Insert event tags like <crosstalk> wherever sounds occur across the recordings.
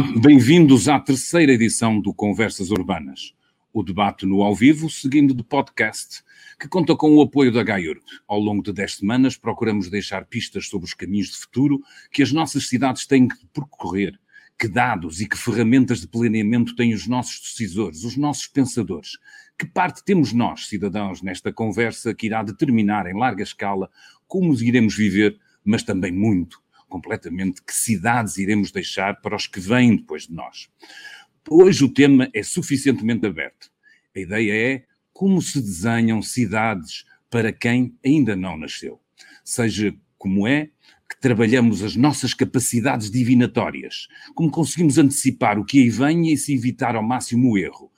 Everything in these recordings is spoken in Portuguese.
Bem-vindos à terceira edição do Conversas Urbanas, o debate no ao vivo, seguindo de podcast, que conta com o apoio da GAIURB. Ao longo de dez semanas, procuramos deixar pistas sobre os caminhos de futuro que as nossas cidades têm que percorrer, que dados e que ferramentas de planeamento têm os nossos decisores, os nossos pensadores, que parte temos nós, cidadãos, nesta conversa que irá determinar em larga escala como iremos viver, mas também muito completamente que cidades iremos deixar para os que vêm depois de nós. Hoje o tema é suficientemente aberto. A ideia é como se desenham cidades para quem ainda não nasceu. Seja como é que trabalhamos as nossas capacidades divinatórias, como conseguimos antecipar o que aí vem e se evitar ao máximo o erro,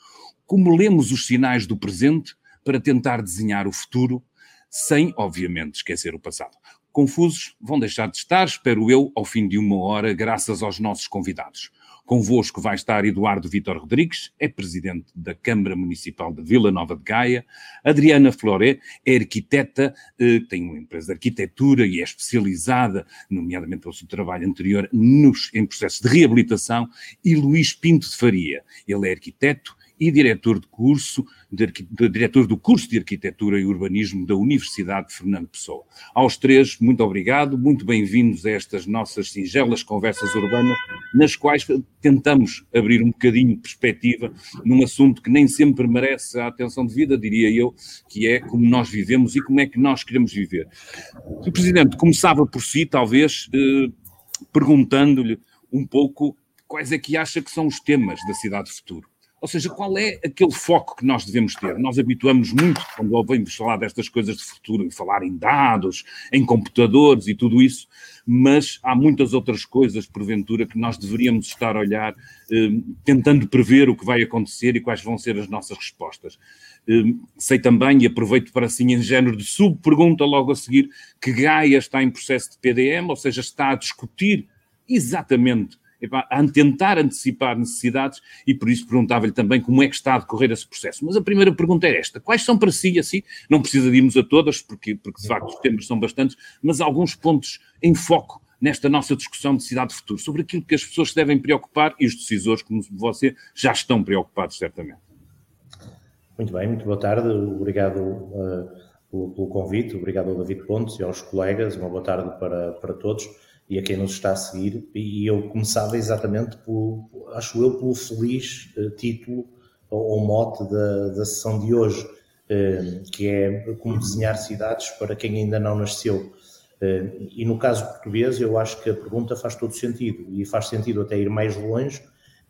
como lemos os sinais do presente para tentar desenhar o futuro, sem, obviamente, esquecer o passado confusos vão deixar de estar, espero eu, ao fim de uma hora, graças aos nossos convidados. Convosco vai estar Eduardo Vitor Rodrigues, é presidente da Câmara Municipal de Vila Nova de Gaia. Adriana Floré é arquiteta, eh, tem uma empresa de arquitetura e é especializada, nomeadamente pelo seu trabalho anterior, nos, em processos de reabilitação. E Luís Pinto de Faria, ele é arquiteto e diretor de curso, de, de, diretor do curso de Arquitetura e Urbanismo da Universidade de Fernando Pessoa. Aos três, muito obrigado, muito bem-vindos a estas nossas singelas conversas urbanas, nas quais tentamos abrir um bocadinho de perspectiva num assunto que nem sempre merece a atenção devida, diria eu, que é como nós vivemos e como é que nós queremos viver. O Presidente começava por si, talvez, eh, perguntando-lhe um pouco quais é que acha que são os temas da cidade futuro. Ou seja, qual é aquele foco que nós devemos ter? Nós habituamos muito, quando ouvimos falar destas coisas de futuro, falar em dados, em computadores e tudo isso, mas há muitas outras coisas, porventura, que nós deveríamos estar a olhar, eh, tentando prever o que vai acontecer e quais vão ser as nossas respostas. Eh, sei também, e aproveito para assim, em género de sub-pergunta logo a seguir, que Gaia está em processo de PDM, ou seja, está a discutir exatamente a tentar antecipar necessidades e por isso perguntava-lhe também como é que está a decorrer esse processo. Mas a primeira pergunta é esta: quais são para si, assim, não precisa de irmos a todas, porque, porque de facto os temas são bastantes, mas alguns pontos em foco nesta nossa discussão de cidade de futuro, sobre aquilo que as pessoas se devem preocupar e os decisores, como você, já estão preocupados, certamente. Muito bem, muito boa tarde, obrigado uh, pelo, pelo, convite, obrigado ao David Pontes e aos colegas, uma boa tarde para, para todos e a quem nos está a seguir. E eu começava exatamente, por, acho eu, pelo feliz uh, título ou, mote da, da sessão de hoje, uh, que é como desenhar cidades para quem ainda não nasceu. Uh, e no caso português, eu acho que a pergunta faz todo sentido e faz sentido até ir mais longe,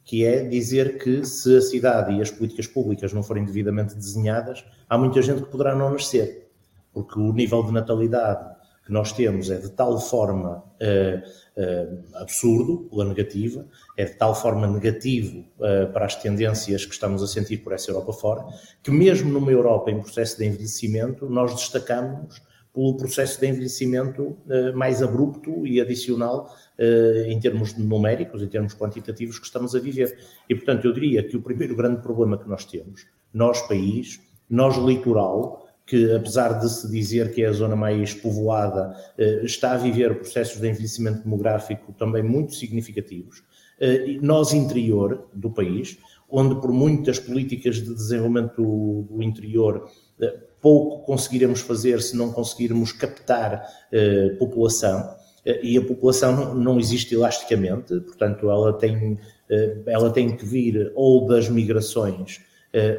que é dizer que se a cidade e as políticas públicas não forem devidamente desenhadas, há muita gente que poderá não nascer, porque o nível de natalidade que nós temos é de tal forma uh, uh, absurdo, pela negativa, é de tal forma negativo uh, para as tendências que estamos a sentir por essa Europa fora, que mesmo numa Europa em processo de envelhecimento, nós destacamos pelo processo de envelhecimento mais abrupto e adicional em termos numéricos, em termos quantitativos que estamos a viver. E, portanto, eu diria que o primeiro grande problema que nós temos, nós país, nós litoral, que apesar de se dizer que é a zona mais povoada, eh, está a viver processos de envelhecimento demográfico também muito significativos. Eh, nós, interior do país, onde por muitas políticas de desenvolvimento do interior eh, pouco conseguiremos fazer se não conseguirmos captar população, e a população não existe elasticamente, portanto ela tem, ela tem que vir ou das migrações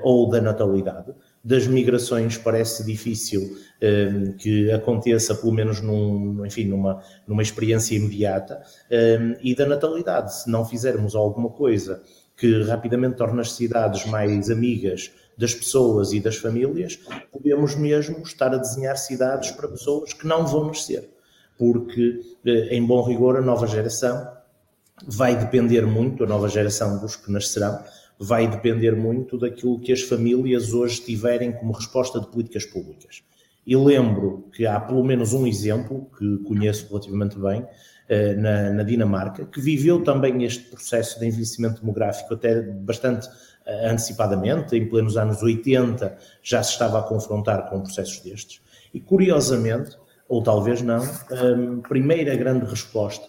ou da natalidade das migrações parece difícil um, ehm, que aconteça, pelo menos num, enfim, numa, numa experiência imediata, um, ehm, e da natalidade. Se não fizermos alguma coisa que rapidamente torne as cidades mais amigas das pessoas e das famílias, podemos mesmo estar a desenhar cidades para pessoas que não vão nascer. Porque, eh, em bom rigor, a nova geração vai depender muito, a nova geração dos que nascerão, vai depender muito daquilo que as famílias hoje tiverem como resposta de políticas públicas. E lembro que há pelo menos um exemplo que conheço relativamente bem, eh, na, na, Dinamarca, que viveu também este processo de envelhecimento demográfico até bastante eh, antecipadamente, em plenos anos 80 já se estava a confrontar com processos destes. E curiosamente, ou talvez não, a primeira grande resposta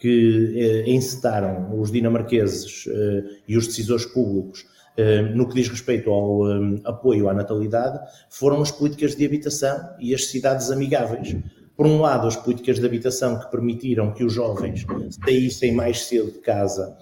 que eh, encetaram os dinamarqueses eh, e os decisores públicos eh, no que diz respeito ao apoio à natalidade, foram as políticas de habitação e as cidades amigáveis. Por um lado, as políticas de habitação que permitiram que os jovens saíssem mais cedo de casa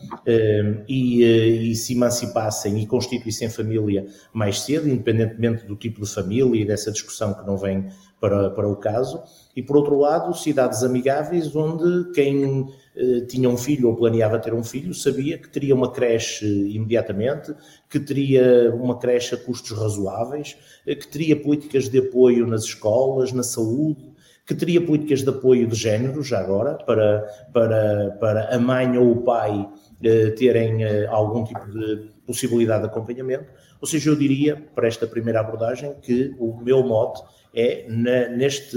e, e, se emancipassem e constituíssem família mais cedo, independentemente do tipo de família e dessa discussão que não vem para, para o caso. E por outro lado, cidades amigáveis, onde quem eh, tinha um filho ou planeava ter um filho, sabia que teria uma creche imediatamente, que teria uma creche a custos razoáveis, eh, que teria políticas de apoio nas escolas, na saúde, que teria políticas de apoio de género, já agora, para, para, para a mãe ou o pai eh, terem algum tipo de possibilidade de acompanhamento. Ou seja, eu diria, para esta primeira abordagem, que o meu mote é na, neste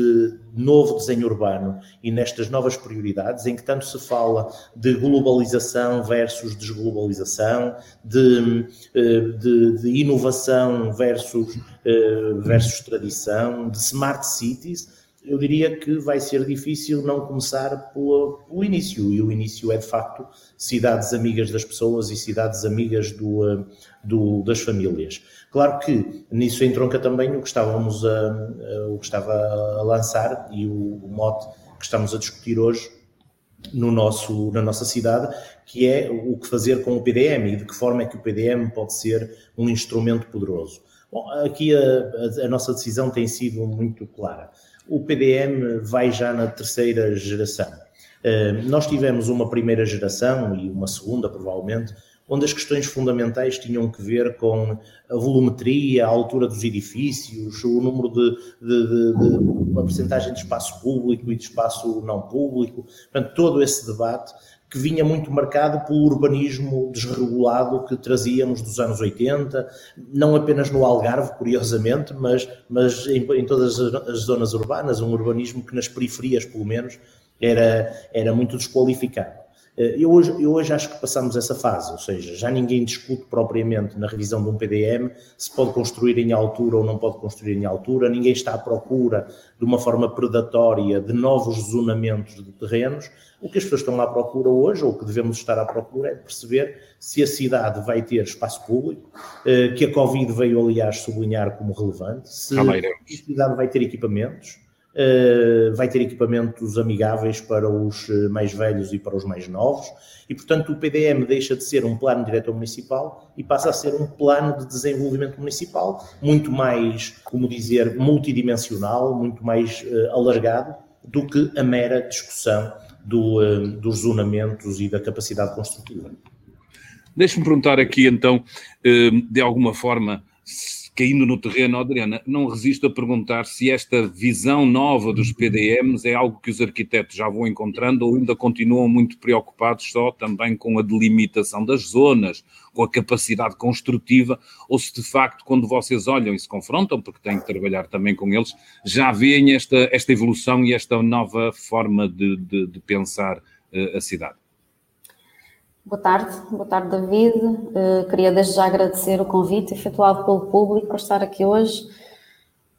novo desenho urbano e nestas novas prioridades, em que tanto se fala de globalização versus desglobalização, de, eh, de, de inovação versus, eh, versus tradição, de smart cities eu diria que vai ser difícil não começar pelo, pelo, início, e o início é de facto cidades amigas das pessoas e cidades amigas do, eh, do, das famílias. Claro que nisso entronca também o que estávamos a, o que estava a lançar e o, o mote que estamos a discutir hoje no nosso, na nossa cidade, que é o que fazer com o PDM e de que forma é que o PDM pode ser um instrumento poderoso. Bom, aqui a, a, a nossa decisão tem sido muito clara o PDM vai já na terceira geração. Eh, nós tivemos uma primeira geração e uma segunda, provavelmente, onde as questões fundamentais tinham que ver com a volumetria, a altura dos edifícios, o número de, de, de, de a percentagem de espaço público e de espaço não público, portanto, todo esse debate que vinha muito marcado pelo urbanismo desregulado que trazíamos dos anos 80, não apenas no Algarve, curiosamente, mas, mas em, em todas as zonas urbanas, um urbanismo que nas periferias, pelo menos, era, era muito desqualificado. Eh, eu hoje, eu hoje acho que passamos essa fase, ou seja, já ninguém discute propriamente na revisão de um PDM se pode construir em altura ou não pode construir em altura, ninguém está à procura de uma forma predatória de novos zonamentos de terrenos. O que as pessoas estão à procura hoje, ou o que devemos estar à procura, é perceber se a cidade vai ter espaço público, eh, que a Covid veio, aliás, sublinhar como relevante, se a cidade vai ter equipamentos, vai ter equipamentos amigáveis para os eh, mais velhos e para os mais novos, e portanto o PDM deixa de ser um plano diretor municipal e passa a ser um plano de desenvolvimento municipal, muito mais, como dizer, multidimensional, muito mais uh, alargado do que a mera discussão do, dos zonamentos e da capacidade construtiva. Deixe-me perguntar aqui então, de alguma forma, caindo no terreno, Adriana, não resisto a perguntar se esta visão nova dos PDMs é algo que os arquitetos já vão encontrando ou ainda continuam muito preocupados só também com a delimitação das zonas, com a capacidade construtiva, ou se de facto, quando vocês olham e se confrontam, porque têm que trabalhar também com eles, já veem esta, esta evolução e esta nova forma de, de, de pensar uh, a cidade. Boa tarde, boa tarde David. Uh, queria desde já agradecer o convite efetuado pelo público para estar aqui hoje.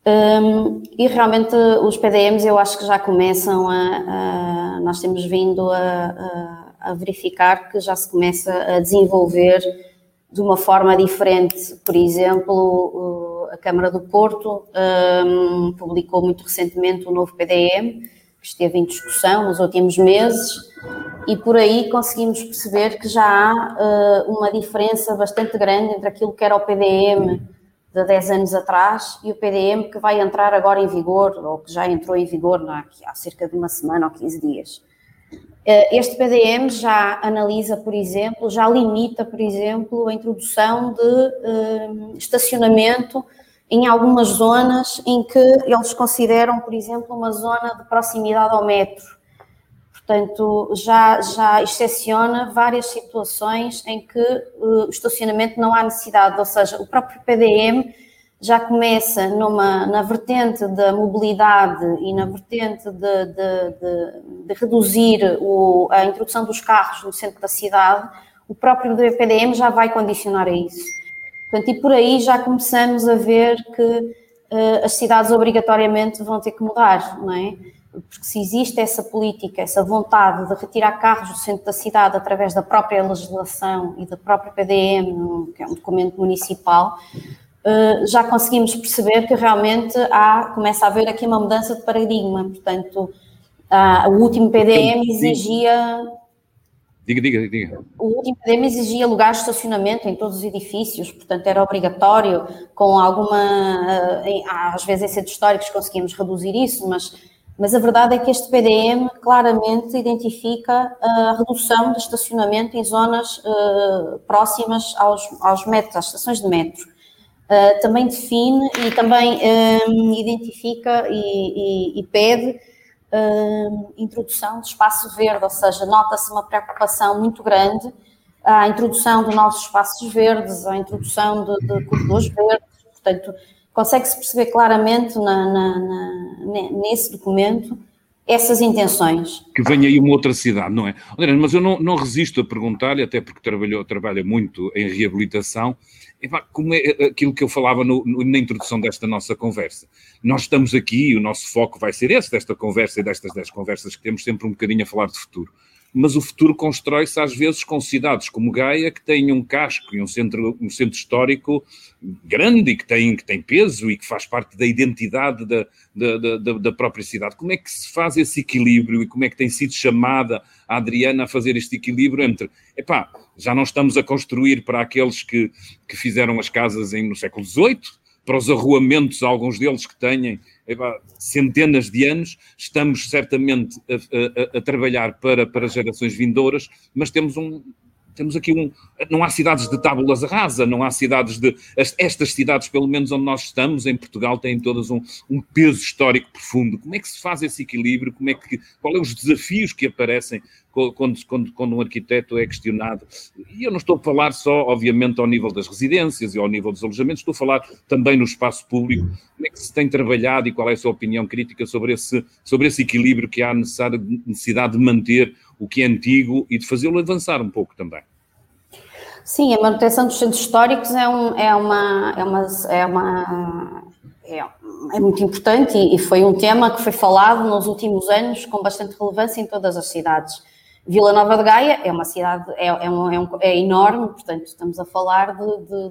Um, ehm, e realmente os PDMs eu acho que já começam a, a nós temos vindo a, a, a, verificar que já se começa a desenvolver de uma forma diferente. Por exemplo, a Câmara do Porto um, ehm, publicou muito recentemente o um novo PDM, que esteve em discussão nos últimos meses e por aí conseguimos perceber que já há uh, uma diferença bastante grande entre aquilo que era o PDM de 10 anos atrás e o PDM que vai entrar agora em vigor, ou que já entrou em vigor há, há cerca de uma semana ou 15 dias. Uh, este PDM já analisa, por exemplo, já limita, por exemplo, a introdução de uh, estacionamento em algumas zonas em que eles consideram, por exemplo, uma zona de proximidade ao metro Portanto, já, já excepciona várias situações em que uh, o estacionamento não há necessidade, ou seja, o próprio PDM já começa numa, na vertente da mobilidade e na vertente de, de, de, de reduzir o, a introdução dos carros no centro da cidade, o próprio PDM já vai condicionar a isso. Portanto, e por aí já começamos a ver que uh, as cidades obrigatoriamente vão ter que mudar, não é? Porque se existe essa política, essa vontade de retirar carros do centro da cidade através da própria legislação e da própria PDM, que é um documento municipal, eh, já conseguimos perceber que realmente há, começa a haver aqui uma mudança de paradigma. Portanto, o último PDM exigia. Diga, diga, diga. O último PDM exigia lugares de estacionamento em todos os edifícios, portanto era obrigatório, com alguma. Eh, às vezes em centros históricos conseguimos reduzir isso, mas mas a verdade é que este PDM claramente identifica a redução de estacionamento em zonas uh, próximas aos, aos metros, às estações de metro. Uh, também define e também um, identifica e, e, e pede uh, introdução de espaço verde, ou seja, nota-se uma preocupação muito grande à introdução de novos espaços verdes, à introdução de, de corredores verdes, portanto, consegue-se perceber claramente na, na, na, nesse documento essas intenções. Que venha aí uma outra cidade, não é? André, mas eu não, não resisto a perguntar-lhe, até porque trabalhou, trabalha muito em reabilitação, como é aquilo que eu falava no, no, na introdução desta nossa conversa. Nós estamos aqui, o nosso foco vai ser esse, desta conversa e destas dez conversas que temos sempre um bocadinho a falar de futuro mas o futuro constrói-se às vezes com cidades como Gaia, que têm um casco e um centro, um centro histórico grande e que tem, que tem peso e que faz parte da identidade da, da, da, da, própria cidade. Como é que se faz esse equilíbrio e como é que tem sido chamada a Adriana a fazer este equilíbrio entre, epá, já não estamos a construir para aqueles que, que fizeram as casas em, no século XVIII, para os arruamentos, alguns deles que têm centenas de anos, estamos certamente a, a, a, trabalhar para, para gerações vindouras, mas temos um, temos aqui um. Não há cidades de tábulas rasa, não há cidades de. Estas cidades, pelo menos onde nós estamos, em Portugal, têm todas um, um peso histórico profundo. Como é que se faz esse equilíbrio? Como é que, qual é os desafios que aparecem quando, quando, quando um arquiteto é questionado? E eu não estou a falar só, obviamente, ao nível das residências e ao nível dos alojamentos, estou a falar também no espaço público. Como é que se tem trabalhado e qual é a sua opinião crítica sobre esse, sobre esse equilíbrio que há necessidade de manter o que é antigo e de fazê-lo avançar um pouco também. Sim, a manutenção dos centros históricos é, um, é uma, é uma, é uma é, é, muito importante e, e foi um tema que foi falado nos últimos anos com bastante relevância em todas as cidades. Vila Nova de Gaia é uma cidade, é, é, um, é, um, é enorme, portanto, estamos a falar de, de,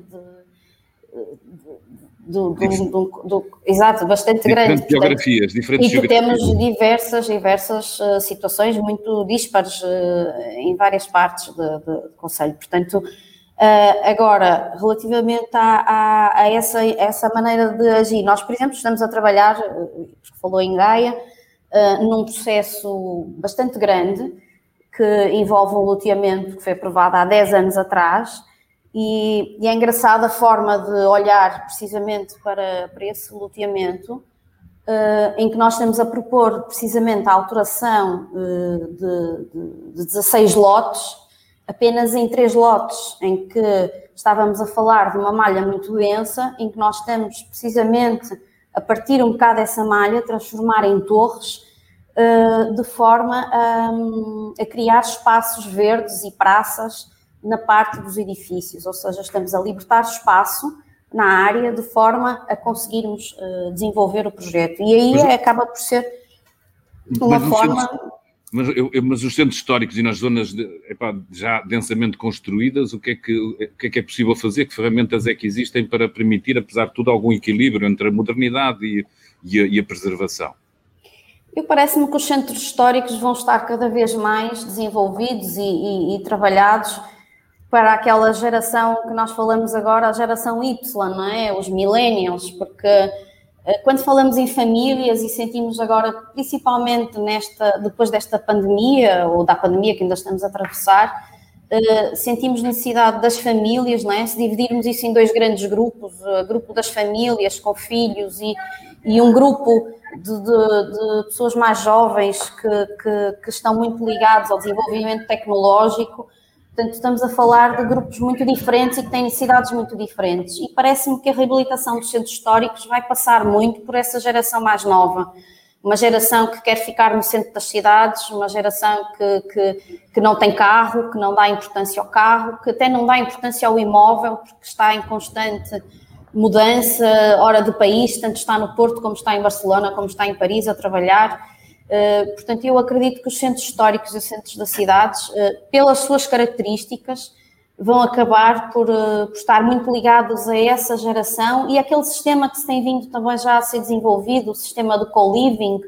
de, do, exato, bastante diferentes grande. Geografias, diferentes e que temos diversas, diversas uh, situações muito dispares uh, em várias partes do Conselho. Portanto, uh, agora, relativamente a, a, a, essa, a, essa maneira de agir, nós, por exemplo, estamos a trabalhar, porque falou em Gaia, num processo bastante grande que envolve um loteamento que foi aprovado há 10 anos atrás. E, e, é engraçada a forma de olhar precisamente para, para esse loteamento, uh, em que nós estamos a propor precisamente a alteração uh, de, de, de 16 lotes, apenas em três lotes, em que estávamos a falar de uma malha muito densa, em que nós estamos precisamente a partir um bocado dessa malha, transformar em torres, de forma a, a criar espaços verdes e praças na parte dos edifícios, ou seja, estamos a libertar espaço na área de forma a conseguirmos uh, desenvolver o projeto. E aí mas, acaba por ser uma forma. Centros, mas, eu, mas, os centros históricos e nas zonas de, epá, já densamente construídas, o que, é que, o que é que é possível fazer? Que ferramentas é que existem para permitir, apesar de tudo, algum equilíbrio entre a modernidade e, e, a, e a preservação? Eu parece-me que os centros históricos vão estar cada vez mais desenvolvidos e, e, e trabalhados para aquela geração que nós falamos agora, a geração Y, não é? Os millennials, porque eh, quando falamos em famílias e sentimos agora, principalmente nesta, depois desta pandemia, ou da pandemia que ainda estamos a atravessar, eh, sentimos necessidade das famílias, não é? Se dividirmos isso em dois grandes grupos, o grupo das famílias com filhos e, e um grupo de, de, de pessoas mais jovens que, que, que estão muito ligados ao desenvolvimento tecnológico, Portanto, estamos a falar de grupos muito diferentes e que têm necessidades muito diferentes. E parece-me que a reabilitação dos centros históricos vai passar muito por essa geração mais nova. Uma geração que quer ficar no centro das cidades, uma geração que, que, que não tem carro, que não dá importância ao carro, que até não dá importância ao imóvel, porque está em constante mudança, hora de país, tanto está no Porto como está em Barcelona, como está em Paris a trabalhar. Portanto, eu acredito que os centros históricos e os centros das cidades, pelas suas características, vão acabar por, por, estar muito ligados a essa geração e aquele sistema que se tem vindo também já a ser desenvolvido, o sistema do co-living,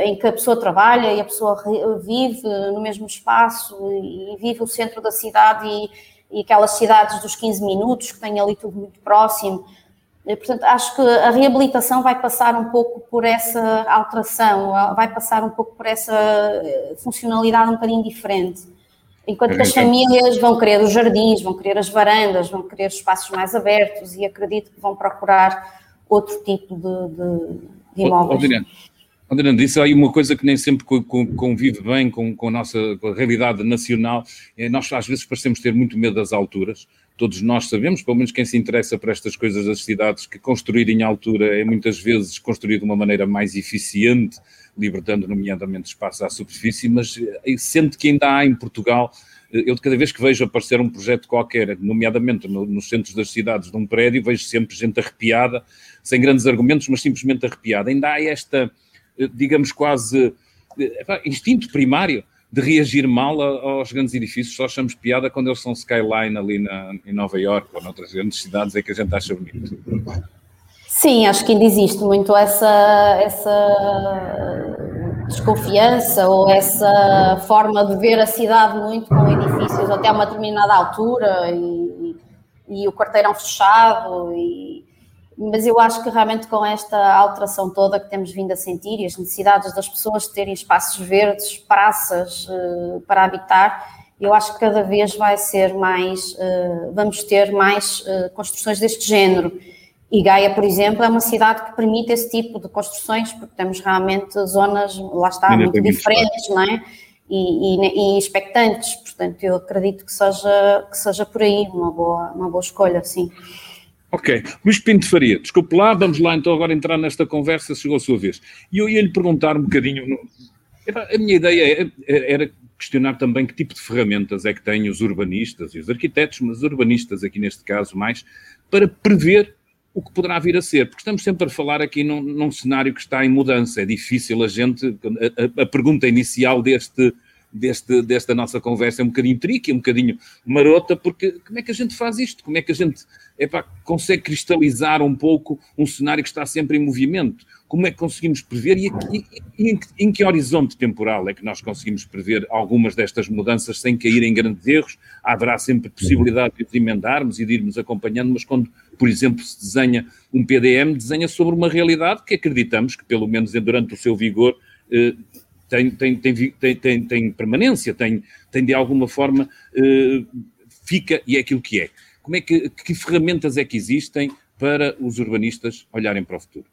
em que a pessoa trabalha e a pessoa vive no mesmo espaço e vive o centro da cidade e, e aquelas cidades dos 15 minutos que têm ali tudo muito próximo. E, portanto, acho que a reabilitação vai passar um pouco por essa alteração, vai passar um pouco por essa eh, funcionalidade um bocadinho diferente. Enquanto que as famílias vão querer os jardins, vão querer as varandas, vão querer espaços mais abertos e acredito que vão procurar outro tipo de, de, de imóveis. Adriano, disse aí uma coisa que nem sempre convive bem com, com a nossa com a realidade nacional. É, nós às vezes parecemos ter muito medo das alturas. Todos nós sabemos, pelo menos quem se interessa por estas coisas das cidades, que construir em altura é muitas vezes construir de uma maneira mais eficiente, libertando nomeadamente espaço à superfície, mas eh, sente que ainda há em Portugal eh, eu de cada vez que vejo aparecer um projeto qualquer, nomeadamente no, nos centros das cidades de um prédio, vejo sempre gente arrepiada, sem grandes argumentos, mas simplesmente arrepiada. Ainda há esta, digamos, quase eh, instinto primário de reagir mal aos grandes edifícios. Só achamos piada quando eles são skyline ali na, em Nova York ou noutras grandes cidades é que a gente acha bonito. Sim, acho que ainda existe muito essa, essa desconfiança ou essa forma de ver a cidade muito com edifícios até uma determinada altura e, e o quarteirão fechado e, mas eu acho que realmente com esta alteração toda que temos vindo a sentir e as necessidades das pessoas de terem espaços verdes, praças uh, para habitar, eu acho que cada vez vai ser mais, uh, vamos ter mais uh, construções deste género. E Gaia, por exemplo, é uma cidade que permite esse tipo de construções, porque temos realmente zonas, lá está, muito diferentes, não é? E, e, e, expectantes, portanto, eu acredito que seja, que seja por aí uma boa, uma boa escolha, sim. Ok. Luís Pinto Faria, desculpe lá, vamos lá então agora entrar nesta conversa, chegou a sua vez. E eu ia lhe perguntar um bocadinho. A minha ideia era questionar também que tipo de ferramentas é que têm os urbanistas e os arquitetos, mas urbanistas aqui neste caso mais, para prever o que poderá vir a ser, porque estamos sempre a falar aqui num, num cenário que está em mudança, é difícil a gente, a, a pergunta inicial deste, deste, desta nossa conversa é um bocadinho tricky, um bocadinho marota, porque como é que a gente faz isto? Como é que a gente epá, consegue cristalizar um pouco um cenário que está sempre em movimento? Como é que conseguimos prever e, e, e em, em, que horizonte temporal é que nós conseguimos prever algumas destas mudanças sem cair em grandes erros? Haverá sempre possibilidade de emendarmos e de irmos acompanhando, mas quando, por exemplo, se desenha um PDM, desenha sobre uma realidade que acreditamos que, pelo menos durante o seu vigor, eh, tem, tem, tem, tem, tem, permanência, tem, tem de alguma forma, uh, fica e é aquilo que é. Como é que, que ferramentas é que existem para os urbanistas olharem para o futuro?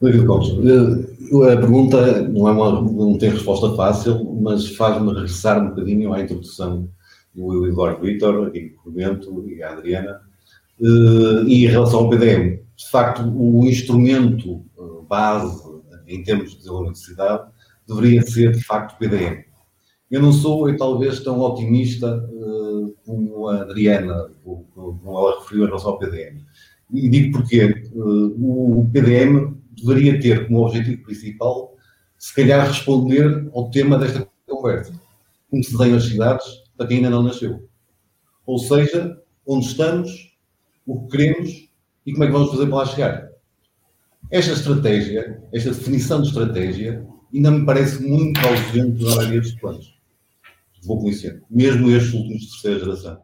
David Gomes, eh, a pergunta não, é uma, não tem resposta fácil, mas faz-me regressar um bocadinho à introdução do Eduardo Vitor, aqui Clemento e a Adriana, eh, e em relação ao PDM. De facto, o instrumento base em termos de desenvolvimento de cidade deveria ser, de facto, PDM. Eu não sou, eu, talvez, tão otimista uh, como a Adriana, como ela referiu em relação ao PDM. E digo porquê. Uh, o PDM deveria ter como objetivo principal, se calhar, responder ao tema desta conversa. Como se desenham as cidades para quem ainda não nasceu. Ou seja, onde estamos, o que queremos e como é que vamos fazer para lá chegar. Esta estratégia, esta definição de estratégia, ainda me parece muito ausente na maioria dos planos. Vou conhecer, mesmo estes últimos de terceira geração.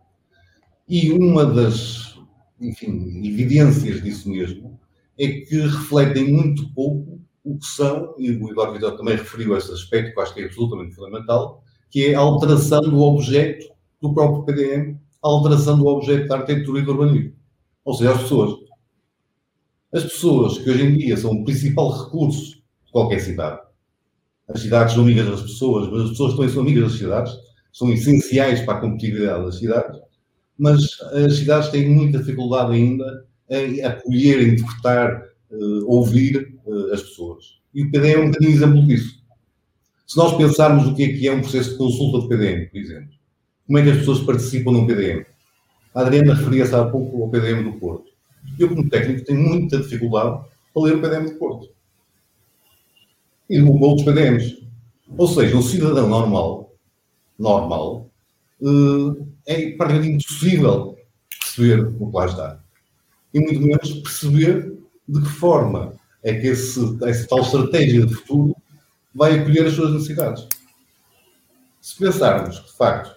E uma das, enfim, evidências disso mesmo é que refletem muito pouco o que são, e o Eduardo Vitor também referiu esse aspecto, que acho que é absolutamente fundamental, que é a alteração do objeto do próprio PDM, a alteração do objeto da arquitetura e do urbanismo. Ou seja, as pessoas. As pessoas que hoje em dia são o principal recurso de qualquer cidade, as cidades são amigas das pessoas, mas as pessoas também são amigas das cidades, são essenciais para a competitividade das cidades, mas as cidades têm muita dificuldade ainda em acolher, interpretar, uh, ouvir uh, as pessoas. E o PDM é um exemplo disso. Se nós pensarmos o que é que é um processo de consulta de PDM, por exemplo, como é que as pessoas participam num PDM? A Adriana referia-se há pouco ao PDM do Porto. Eu, como técnico, tenho muita dificuldade para ler o PDM do Porto e outros PDMs. Ou seja, o cidadão normal, normal, é praticamente impossível perceber o que lá está. E muito menos perceber de que forma é que esse, essa tal estratégia de futuro vai acolher as suas necessidades. Se pensarmos que, de facto,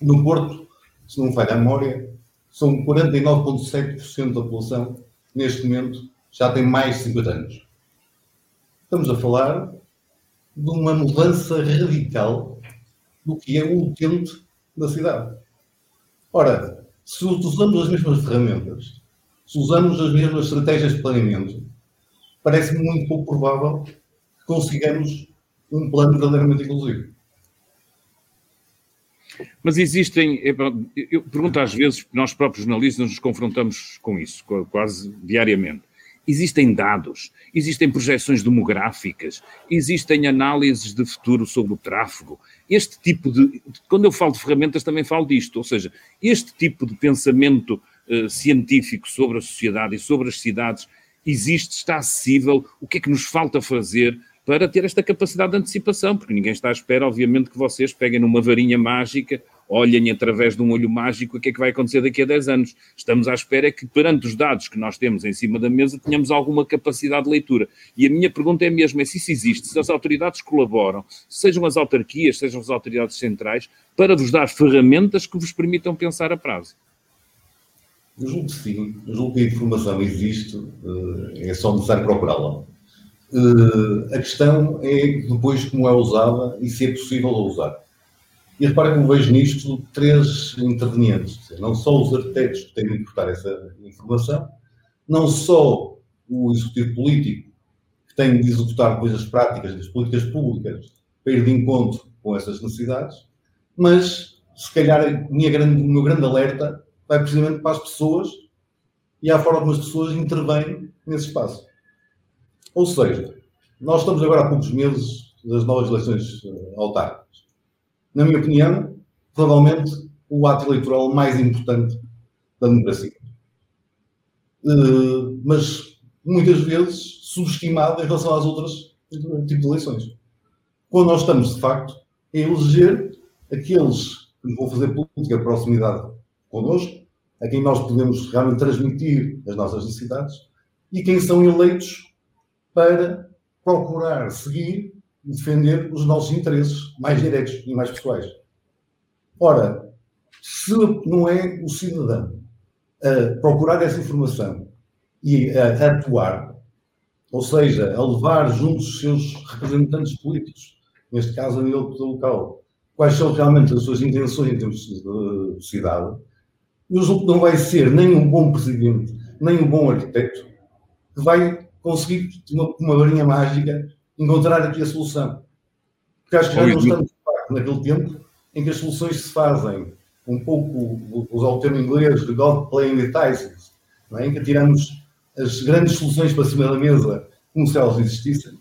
no Porto, se não falha a memória, são 49,7% da população, neste momento, já tem mais de 50 anos. Estamos a falar de uma mudança radical do que é o utente da cidade. Ora, se usamos as mesmas ferramentas, se usamos as mesmas estratégias de planeamento, parece-me muito pouco provável que consigamos um plano verdadeiramente inclusivo. Mas existem, eu pergunto às vezes, nós próprios jornalistas nos confrontamos com isso, quase diariamente. Existem dados, existem projeções demográficas, existem análises de futuro sobre o tráfego. Este tipo de. Quando eu falo de ferramentas, também falo disto. Ou seja, este tipo de pensamento uh, científico sobre a sociedade e sobre as cidades existe, está acessível. O que é que nos falta fazer para ter esta capacidade de antecipação? Porque ninguém está à espera, obviamente, que vocês peguem numa varinha mágica olhem através de um olho mágico o que é que vai acontecer daqui a 10 anos. Estamos à espera que, perante os dados que nós temos em cima da mesa, tenhamos alguma capacidade de leitura. E a minha pergunta é mesmo: é se isso existe, se as autoridades colaboram, sejam as autarquias, sejam as autoridades centrais, para vos dar ferramentas que vos permitam pensar a prazo. Eu julgo que sim, eu julgo que a informação existe, eh, é só necessário procurá-la. Eh, a questão é depois como é usada e se é possível usar. E repara eu vejo nisto três intervenientes, não só os arquitetos que têm de importar essa informação, não só o executivo político, que tem de executar coisas práticas das políticas públicas para ir de encontro com essas necessidades, mas se calhar minha grande, o meu grande alerta vai precisamente para as pessoas e à forma como as pessoas intervêm nesse espaço. Ou seja, nós estamos agora há poucos meses das novas eleições eh, autárquicas na minha opinião, provavelmente o ato eleitoral mais importante da democracia. Uh, mas muitas vezes subestimado em relação às outras tipos de eleições. Quando nós estamos, de facto, a eleger aqueles que vão fazer política de proximidade connosco, a quem nós podemos realmente transmitir as nossas necessidades e quem são eleitos para procurar seguir defender os nossos interesses mais diretos e mais pessoais. Ora, se não é o cidadão a procurar essa informação e a atuar, ou seja, a levar junto os seus representantes políticos, neste caso a nível local, quais são realmente as suas intenções em termos de cidade, eu julgo que não vai ser nem um bom presidente, nem um bom arquiteto que vai conseguir, uma, uma varinha mágica, encontrar aqui a solução. Porque acho que já não estamos naquele tempo em que as soluções se fazem um pouco, vou usar o termo inglês, de God playing with dice, é? em que tiramos as grandes soluções para cima da mesa como se elas existissem.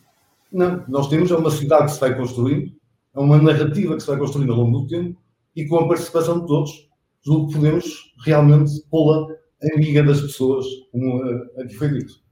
Não, nós temos uma cidade que se vai construindo, é uma narrativa que se vai construindo ao longo do tempo e com a participação de todos, julgo que podemos realmente pô-la em amiga das pessoas, como aqui foi dito.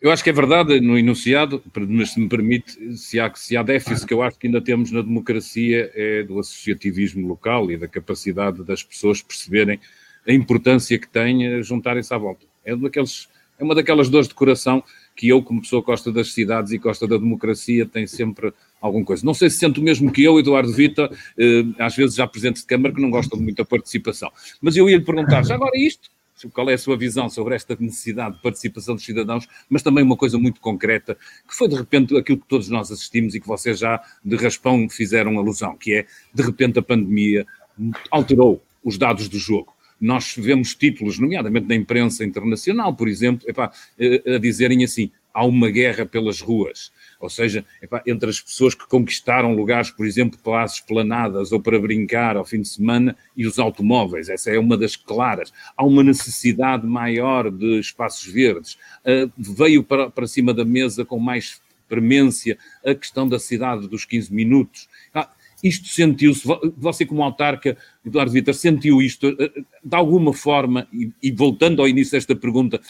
Eu acho que é verdade no enunciado, mas se me permite, se há, se há déficit que eu acho que ainda temos na democracia é do associativismo local e da capacidade das pessoas perceberem a importância que tem juntarem-se à volta. É, daqueles, é uma daquelas dores de coração que eu, como pessoa gosta das cidades e gosta da democracia, tem sempre alguma coisa. Não sei se sento o mesmo que eu, Eduardo Vita, eh, às vezes já presidente de Câmara, que não gosta de muita participação. Mas eu ia lhe perguntar, já agora isto? Qual é a sua visão sobre esta necessidade de participação dos cidadãos, mas também uma coisa muito concreta, que foi de repente aquilo que todos nós assistimos e que vocês já de raspão fizeram alusão, que é de repente a pandemia alterou os dados do jogo. Nós vemos títulos, nomeadamente na imprensa internacional, por exemplo, epá, a dizerem assim: há uma guerra pelas ruas. Ou seja, entre as pessoas que conquistaram lugares, por exemplo, para as esplanadas ou para brincar ao fim de semana e os automóveis, essa é uma das claras. Há uma necessidade maior de espaços verdes. Uh, veio para, para cima da mesa com mais premência a questão da cidade dos 15 minutos. Ah, isto sentiu-se, você como autarca, Eduardo Vitor, sentiu isto ah, de alguma forma, e, e voltando ao início desta pergunta,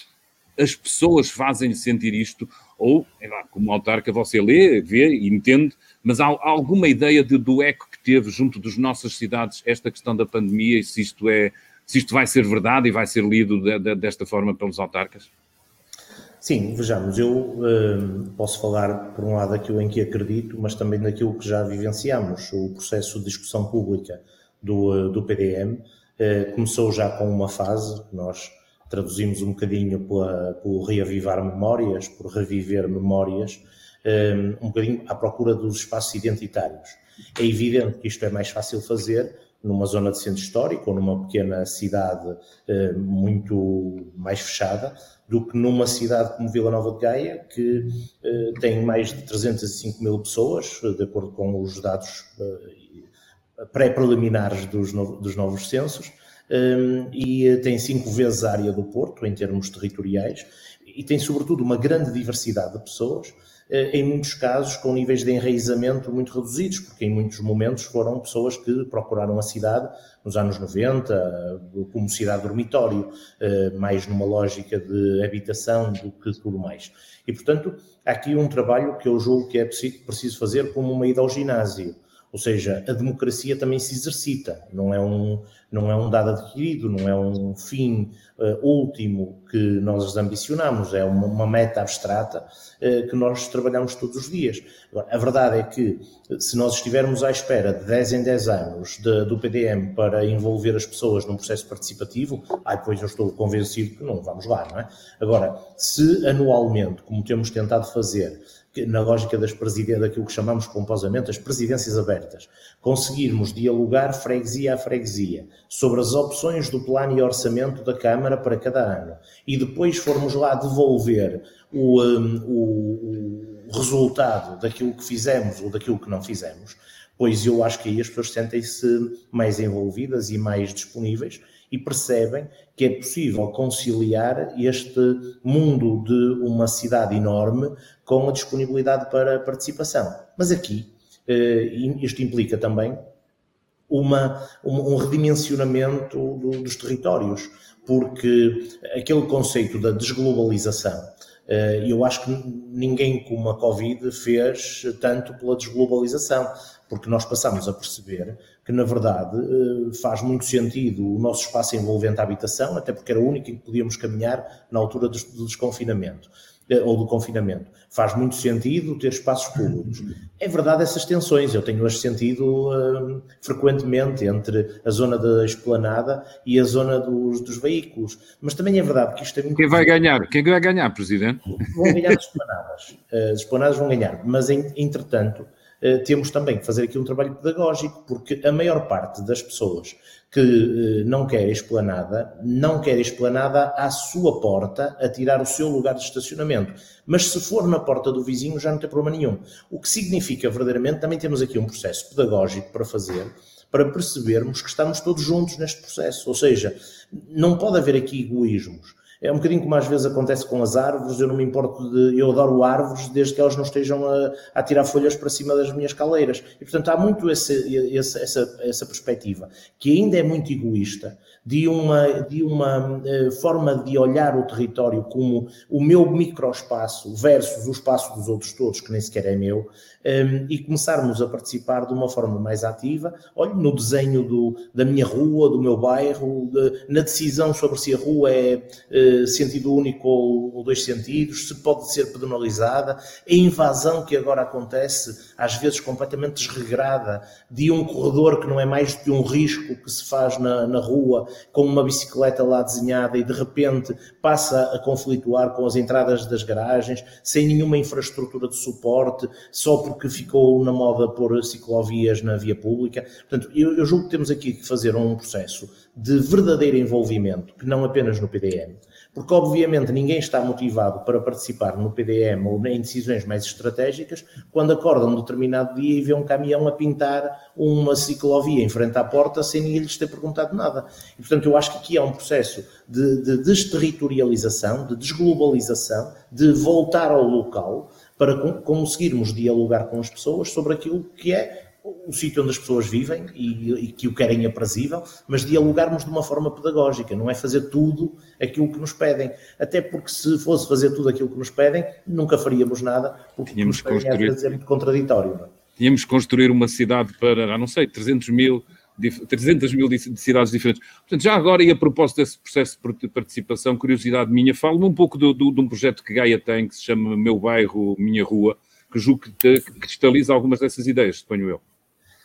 as pessoas fazem sentir isto, ou, lá, como autarca, você lê, vê e entende, mas há, alguma ideia de, do eco que teve junto das nossas cidades esta questão da pandemia e se isto, é, se isto vai ser verdade e vai ser lido de, de, desta forma pelos autarcas? Sim, vejamos, eu uh, posso falar por um lado daquilo em que acredito, mas também daquilo que já vivenciamos. O processo de discussão pública do, uh, do PDM uh, eh, começou já com uma fase que nós traduzimos um bocadinho por reavivar memórias, por reviver memórias, um bocadinho à procura dos espaços identitários. É evidente que isto é mais fácil fazer numa zona de centro histórico ou numa pequena cidade muito mais fechada, do que numa cidade como Vila Nova de Gaia, que eh, tem mais de 305 mil pessoas, de acordo com os dados pré-preliminares dos, novos censos, eh, e tem cinco vezes a área do Porto, em termos territoriais, e tem, sobretudo, uma grande diversidade de pessoas, eh, em muitos casos com níveis de enraizamento muito reduzidos, porque em muitos momentos foram pessoas que procuraram a cidade nos anos 90 como cidade dormitório, eh, mais numa lógica de habitação do que tudo mais. E, portanto, há aqui um trabalho que eu julgo que é preciso fazer como uma ida ao ginásio ou seja, a democracia também se exercita, não é um, não é um dado adquirido, não é um fim uh, último que nós ambicionamos, é uma, uma meta abstrata uh, que nós trabalhamos todos os dias. Agora, a verdade é que se nós estivermos à espera de 10 em 10 anos de, do PDM para envolver as pessoas num processo participativo, ai, pois eu estou convencido que não vamos lá, não é? Agora, se anualmente, como temos tentado fazer, na lógica das presidências, daquilo que chamamos pomposamente as presidências abertas, conseguirmos dialogar freguesia a freguesia sobre as opções do plano e orçamento da Câmara para cada ano. E depois formos lá devolver o, um, o, o resultado daquilo que fizemos ou daquilo que não fizemos, pois eu acho que aí as pessoas sentem-se mais envolvidas e mais disponíveis e percebem que é possível conciliar este mundo de uma cidade enorme com a disponibilidade para participação. Mas aqui, eh, isto implica também uma, um redimensionamento dos territórios, porque aquele conceito da desglobalização, eh, eu acho que ninguém com a Covid fez tanto pela desglobalização porque nós passamos a perceber que, na verdade, eh, faz muito sentido o nosso espaço envolvente à habitação, até porque era o único em que podíamos caminhar na altura do desconfinamento eh, ou do confinamento. Faz muito sentido ter espaços públicos. É verdade essas tensões, eu tenho as sentido uh, frequentemente entre a zona da esplanada e a zona dos, dos, veículos. Mas também é verdade que isto é muito... Quem vai ganhar? Quem vai ganhar, Presidente? Vão ganhar as esplanadas. As esplanadas vão ganhar. Mas, entretanto, eh, temos também que fazer aqui um trabalho pedagógico, porque a maior parte das pessoas que eh, não quer esplanada, não quer esplanada à sua porta a tirar o seu lugar de estacionamento. Mas se for na porta do vizinho já não tem problema nenhum. O que significa verdadeiramente, também temos aqui um processo pedagógico para fazer, para percebermos que estamos todos juntos neste processo. Ou seja, não pode haver aqui egoísmos. É um bocadinho como às vezes acontece com as árvores, eu não me importo de. Eu adoro árvores desde que elas não estejam a, a tirar folhas para cima das minhas caleiras. E portanto há muito esse, esse, essa, essa perspectiva, que ainda é muito egoísta, de uma, de uma uh, forma de olhar o território como o meu microespaço versus o espaço dos outros todos, que nem sequer é meu, um, e começarmos a participar de uma forma mais ativa, olha, no desenho do, da minha rua, do meu bairro, de, na decisão sobre se a rua é uh, sentido único ou, ou, dois sentidos, se pode ser pedonalizada, a invasão que agora acontece, às vezes completamente desregrada, de um corredor que não é mais do que um risco que se faz na, na rua, com uma bicicleta lá desenhada e de repente passa a conflituar com as entradas das garagens, sem nenhuma infraestrutura de suporte, só porque ficou na moda pôr ciclovias na via pública. Portanto, eu, eu julgo que temos aqui que fazer um processo de verdadeiro envolvimento, que não apenas no PDM, porque obviamente ninguém está motivado para participar no PDM ou em decisões mais estratégicas quando acorda um determinado dia e vê um caminhão a pintar uma ciclovia em frente à porta sem ninguém lhes ter perguntado nada. E, portanto, eu acho que aqui há um processo de, de desterritorialização, de desglobalização, de voltar ao local, para conseguirmos dialogar com as pessoas sobre aquilo que é o sítio onde as pessoas vivem e, e, que o querem aprazível, mas dialogarmos de uma forma pedagógica, não é fazer tudo aquilo que nos pedem. Até porque se fosse fazer tudo aquilo que nos pedem, nunca faríamos nada, porque Tínhamos nos pedem é muito contraditório. Não é? Tínhamos construir uma cidade para, não sei, 300 mil 300 mil cidades diferentes. Portanto, já agora, e a propósito desse processo de participação, curiosidade minha, falo-me um pouco do, do, de um projeto que Gaia tem, que se chama Meu Bairro, Minha Rua, que julgo que, que cristaliza algumas dessas ideias, suponho eu.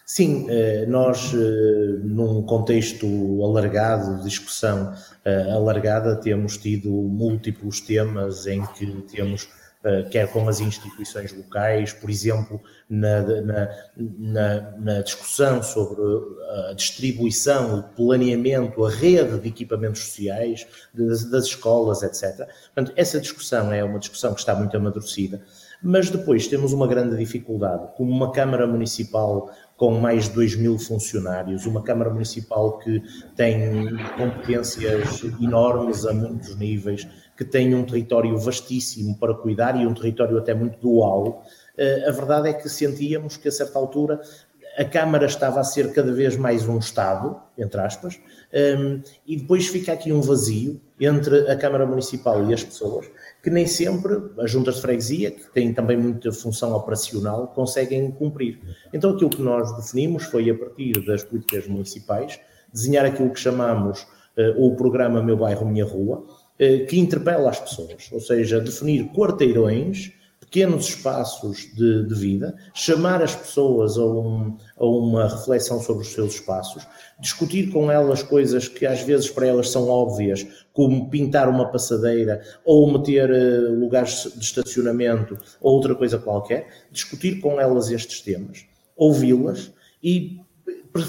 Sim, eh, nós, eh, num contexto alargado, discussão eh, alargada, temos tido múltiplos temas em que temos, quer com as instituições locais, por exemplo, na, na, na, na discussão sobre a distribuição, o planeamento, a rede de equipamentos sociais, das, das escolas, etc. Portanto, essa discussão é uma discussão que está muito amadurecida mas depois temos uma grande dificuldade, como uma Câmara Municipal com mais de 2 mil funcionários, uma Câmara Municipal que tem competências enormes a muitos níveis, que tem um território vastíssimo para cuidar e um território até muito dual. Eh, a verdade é que sentíamos que a certa altura a Câmara estava a ser cada vez mais um Estado, entre aspas, ehm, e depois fica aqui um vazio entre a Câmara Municipal e as pessoas, que nem sempre as juntas de freguesia, que têm também muita função operacional, conseguem cumprir. Então aquilo que nós definimos foi, a partir das políticas municipais, desenhar aquilo que chamamos uh, o programa Meu Bairro Minha Rua, uh, que interpela as pessoas, ou seja, definir quarteirões pequenos espaços de, de vida, chamar as pessoas a, um, a, uma reflexão sobre os seus espaços, discutir com elas coisas que às vezes para elas são óbvias, como pintar uma passadeira ou meter uh, lugares de estacionamento ou outra coisa qualquer, discutir com elas estes temas, ouvi-las e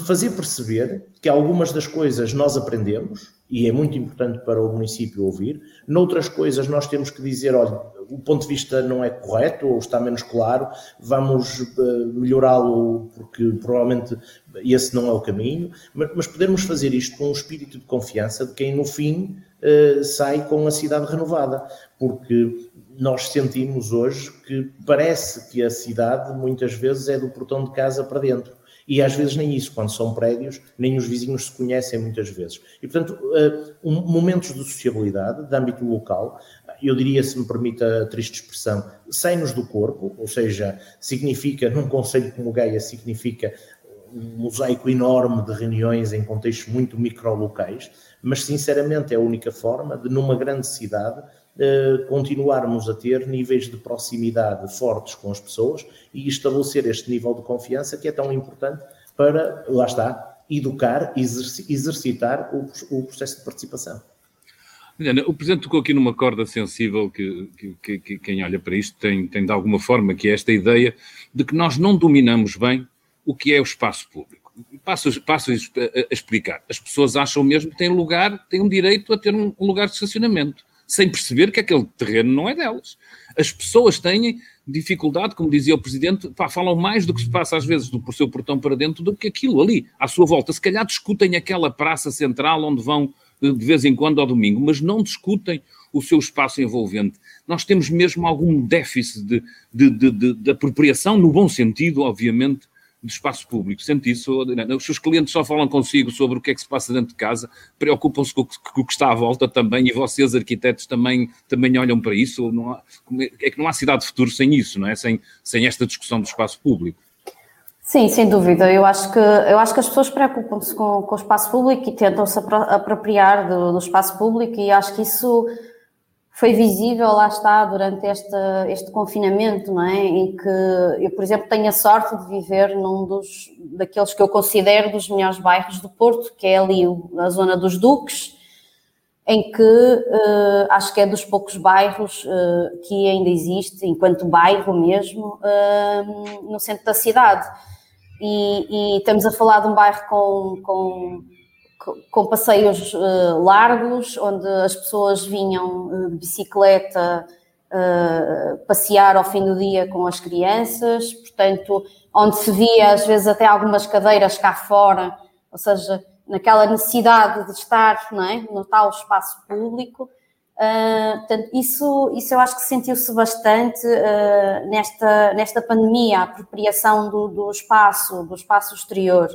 fazer perceber que algumas das coisas nós aprendemos, e é muito importante para o município ouvir, noutras coisas nós temos que dizer, olha, o ponto de vista não é correto ou está menos claro, vamos uh, melhorá-lo porque provavelmente esse não é o caminho, mas, podemos fazer isto com um espírito de confiança de quem no fim uh, sai com a cidade renovada, porque nós sentimos hoje que parece que a cidade muitas vezes é do portão de casa para dentro. E às vezes nem isso, quando são prédios, nem os vizinhos se conhecem muitas vezes. E, portanto, um, momentos de sociabilidade, de âmbito local, eu diria, se me permite a triste expressão, sai-nos do corpo, ou seja, significa, num conselho como Gaia, significa um mosaico enorme de reuniões em contextos muito microlocais, mas sinceramente é a única forma de, numa grande cidade, eh, continuarmos a ter níveis de proximidade fortes com as pessoas e estabelecer este nível de confiança que é tão importante para, lá está, educar, exercitar o, o processo de participação. O Presidente tocou aqui numa corda sensível que, que, que, quem olha para isto tem, tem de alguma forma, que é esta ideia de que nós não dominamos bem o que é o espaço público. Passo, passo a, a explicar. As pessoas acham mesmo que têm lugar, têm um direito a ter um lugar de estacionamento, sem perceber que aquele terreno não é delas. As pessoas têm dificuldade, como dizia o Presidente, pá, falam mais do que se passa às vezes do, por seu portão para dentro do que aquilo ali, à sua volta. Se calhar discutem aquela praça central onde vão de vez em quando ao domingo, mas não discutem o seu espaço envolvente. Nós temos mesmo algum déficit de, de, de, de, de apropriação, no bom sentido, obviamente, do espaço público. Sente isso? Os seus clientes só falam consigo sobre o que é que se passa dentro de casa, preocupam-se com, o que está à volta também, e vocês, arquitetos, também, também olham para isso. Há, é que não há cidade de futuro sem isso, não é? Sem, sem esta discussão do espaço público. Sim, sem dúvida. Eu acho que, eu acho que as pessoas preocupam-se com, com o espaço público e tentam se apropriar do, do, espaço público e acho que isso foi visível, lá está, durante este, este confinamento, não é? Em que eu, por exemplo, tenho a sorte de viver num dos, daqueles que eu considero dos melhores bairros do Porto, que é ali a zona dos Duques, em que uh, acho que é dos poucos bairros uh, que ainda existe, enquanto bairro mesmo, uh, no centro da cidade e, e, estamos a falar de um bairro com, com, com passeios uh, largos, onde as pessoas vinham uh, de bicicleta uh, passear ao fim do dia com as crianças, portanto, onde se via às vezes até algumas cadeiras cá fora, ou seja, naquela necessidade de estar não é, no tal espaço público. Uh, portanto, isso, isso eu acho que sentiu-se bastante uh, nesta, nesta pandemia, a apropriação do, do espaço, do espaço exterior.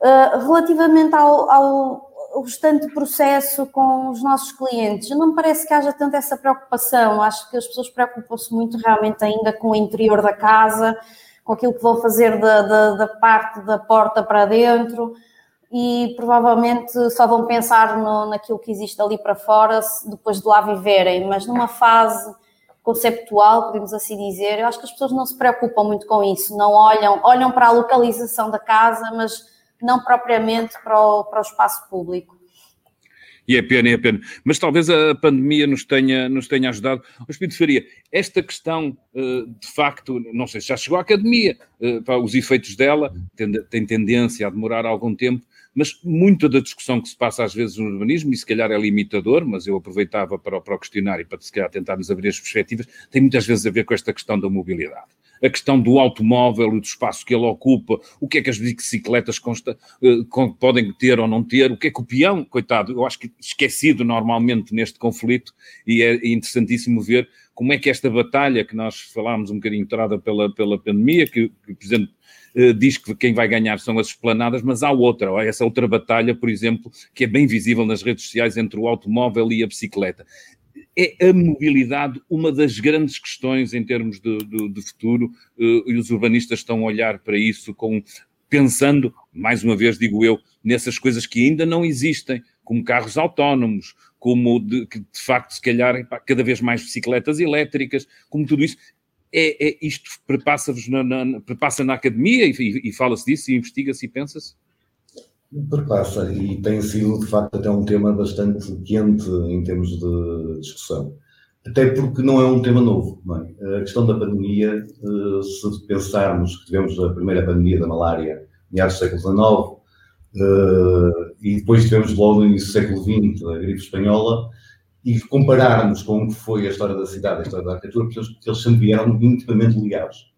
Uh, relativamente ao, ao, restante processo com os nossos clientes, não me parece que haja tanto essa preocupação. Acho que as pessoas preocupam-se muito realmente ainda com o interior da casa, com aquilo que vão fazer da, da, da parte da porta para dentro e provavelmente só vão pensar no, naquilo que existe ali para fora depois de lá viverem, mas numa fase conceptual, podemos assim dizer, eu acho que as pessoas não se preocupam muito com isso, não olham, olham para a localização da casa, mas não propriamente para o, para o espaço público. E é pena, é pena. Mas talvez a pandemia nos tenha, nos tenha ajudado. O Espírito Faria, esta questão, eh, de facto, não sei se já chegou à academia, eh, os efeitos dela têm tendência a demorar algum tempo, mas muita da discussão que se passa às vezes no urbanismo, e se calhar é limitador, mas eu aproveitava para, para o questionário para se calhar tentarmos abrir as perspectivas, tem muitas vezes a ver com esta questão da mobilidade. A questão do automóvel e do espaço que ele ocupa, o que é que as bicicletas consta, uh, podem ter ou não ter, o que é que o peão, coitado, eu acho que esquecido normalmente neste conflito, e é interessantíssimo ver como é que esta batalha que nós falámos um bocadinho entrada pela, pela pandemia, que, que o Presidente diz que quem vai ganhar são as esplanadas, mas há outra, essa outra batalha, por exemplo, que é bem visível nas redes sociais entre o automóvel e a bicicleta. É a mobilidade uma das grandes questões em termos de, de, de futuro, uh, e os urbanistas estão a olhar para isso com pensando, mais uma vez digo eu, nessas coisas que ainda não existem, como carros autónomos, como de, de facto, se calhar, cada vez mais bicicletas elétricas, como tudo isso é, é isto perpassa-vos na, na, na academia e, e fala-se disso e investiga-se e pensa-se? Perpassa, e tem sido de facto até um tema bastante quente em termos de discussão. Até porque não é um tema novo. É? A questão da pandemia, eh, se pensarmos que tivemos a primeira pandemia da malária meados do século XIX, eh, e depois tivemos logo no início do século XX a gripe espanhola, e compararmos com o que foi a história da cidade, a história da arquitetura, porque eles, sempre vieram intimamente ligados.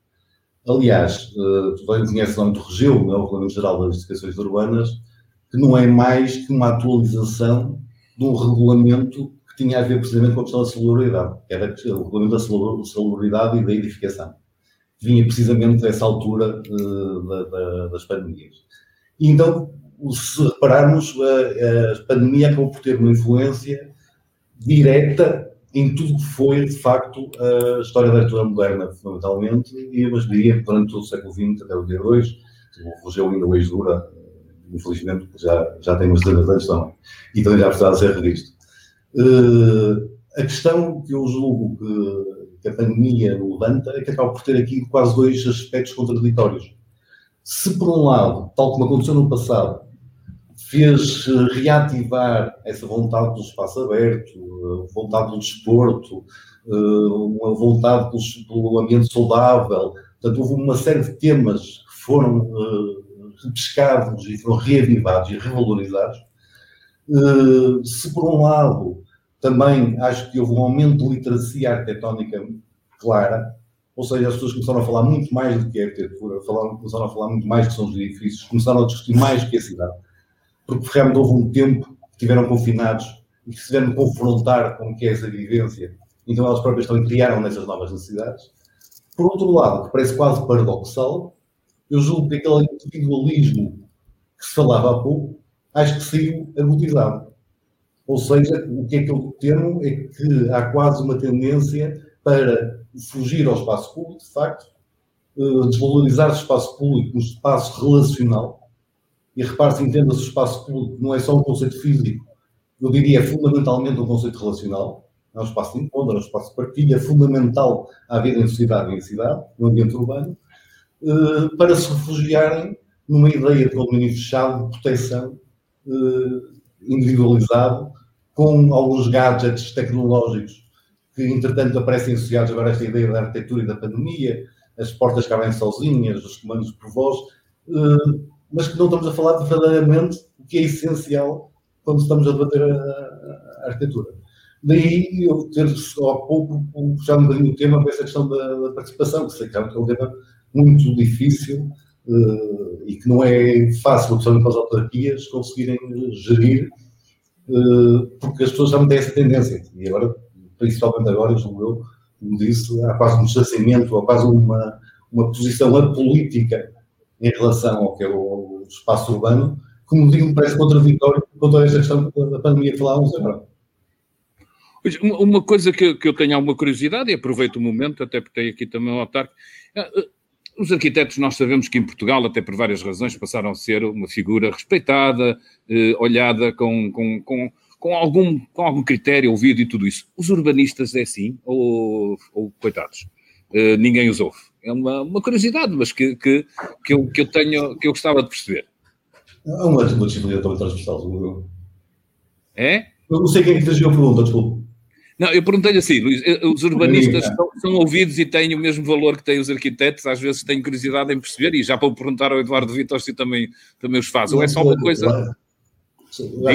Aliás, uh, tu conheces o nome do REGEU, o Regulamento Geral das Edificações Urbanas, que não é mais que uma atualização de um regulamento que tinha a ver precisamente com a questão da salubridade, que era o regulamento da salubridade e da edificação. Vinha precisamente dessa altura da, das pandemias. E então, se repararmos, a, a pandemia acabou por ter uma influência direta em tudo que foi, de facto, a história da arquitetura moderna, fundamentalmente, e mas diria durante todo o século XX até o dia 2, o Rogério ainda hoje dura, infelizmente, já, já tem umas anos também, e também já precisava ser revisto. Uh, a questão que eu julgo que, que, a pandemia levanta é que acaba por ter aqui quase dois aspectos contraditórios. Se, por um lado, tal como aconteceu no passado, fez eh, reativar essa vontade do espaço aberto, a vontade do desporto, eh, uma vontade pelo ambiente saudável. Portanto, houve uma série de temas que foram eh, repescados e foram reavivados e revalorizados. Se, por um lado, também acho que houve um aumento de literacia arquitetónica clara, ou seja, as pessoas começaram a falar muito mais do que a arquitetura, começaram a falar muito mais do que são os edifícios, começaram a discutir mais do que a cidade porque realmente houve um tempo que estiveram confinados e que se tiveram confrontar com o que é essa vivência. Então elas próprias também criaram nessas novas necessidades. Por outro lado, que parece quase paradoxal, eu julgo que aquele individualismo que se falava há pouco, acho que saiu agudizado. Ou seja, o que é que eu temo é que há quase uma tendência para fugir ao espaço público, de facto, eh, desvalorizar o espaço público no espaço relacional, e repare-se, entenda-se o espaço público, não é só um conceito físico, eu diria é fundamentalmente um conceito relacional, é um espaço de encontro, é um espaço de partilha, fundamental à vida em sociedade e em cidade, no ambiente urbano, eh, para se refugiarem numa ideia de condomínio fechado, de proteção eh, individualizado, com alguns gadgets tecnológicos que, entretanto, aparecem associados agora a esta ideia da arquitetura e da pandemia, as portas que abrem sozinhas, os comandos por voz, eh, mas que não estamos a falar verdadeiramente o que é essencial quando estamos a debater a, a arquitetura. Daí eu ter só há pouco puxado um bocadinho o tema com essa questão da, da participação, que sei que é um tema muito difícil uh, e que não é fácil, principalmente para as autarquias, conseguirem gerir porque as pessoas já têm essa tendência. E agora, principalmente agora, julgo eu, como disse, há quase um distanciamento, há quase uma, uma posição apolítica em relação ao que é o espaço urbano, como digo, parece contraditório com toda esta questão da pandemia que falávamos agora. Uma coisa que, eu tenho alguma curiosidade, e aproveito o momento, até porque tenho aqui também o autarco, os arquitetos, nós sabemos que em Portugal, até por várias razões, passaram a ser uma figura respeitada, eh, olhada com, com, com, com, algum, com algum critério, ouvido e tudo isso. Os urbanistas é assim? Ou, ou coitados? Eh, ninguém os ouve? É uma, uma curiosidade, mas que, que, que, eu, que eu tenho, que eu gostava de perceber. É uma, uma disciplina também transversal, É? Eu não sei quem é que fez a pergunta, desculpa. Não, eu perguntei-lhe assim, Luís, eh, os urbanistas são, são, ouvidos e têm o mesmo valor que têm os arquitetos, às vezes tenho curiosidade em perceber, e já para perguntar ao Eduardo Vitor se também, também os faz, ou é só uma coisa...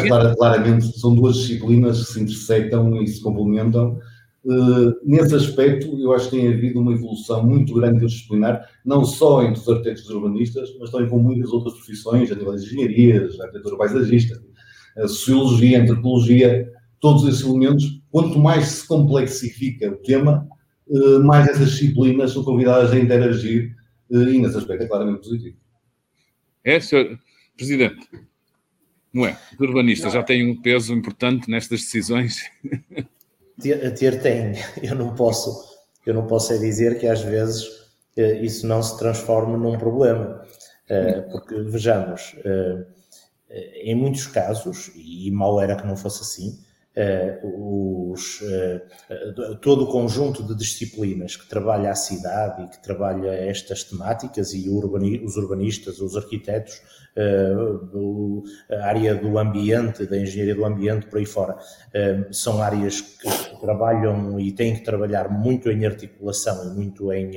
Claro, claramente, são duas disciplinas que se intersectam e se complementam. Uh, nesse aspecto, eu acho que tem havido uma evolução muito grande disciplinar, não só entre os arquitetos urbanistas, mas também com muitas outras profissões, a nível de engenharias, arquitetura paisagista, sociologia, antropologia, todos esses elementos, quanto mais se complexifica o tema, eh, mais essas disciplinas são convidadas a interagir eh, e nesse aspecto é claramente positivo. É, senhor Presidente? Não é? Os urbanistas já têm um peso importante nestas decisões? <laughs> Ter, ter tem. <laughs> Eu não posso, eu não posso é dizer que às vezes eh, isso não se transforma num problema. Porque, vejamos, em muitos casos, e mal era que não fosse assim, os, uh, todo o conjunto de disciplinas que trabalha a cidade e que trabalha estas temáticas e urbani os urbanistas, os arquitetos, uh, a área do ambiente, da engenharia do ambiente, por aí fora, são áreas que trabalham e têm que trabalhar muito em articulação e muito em,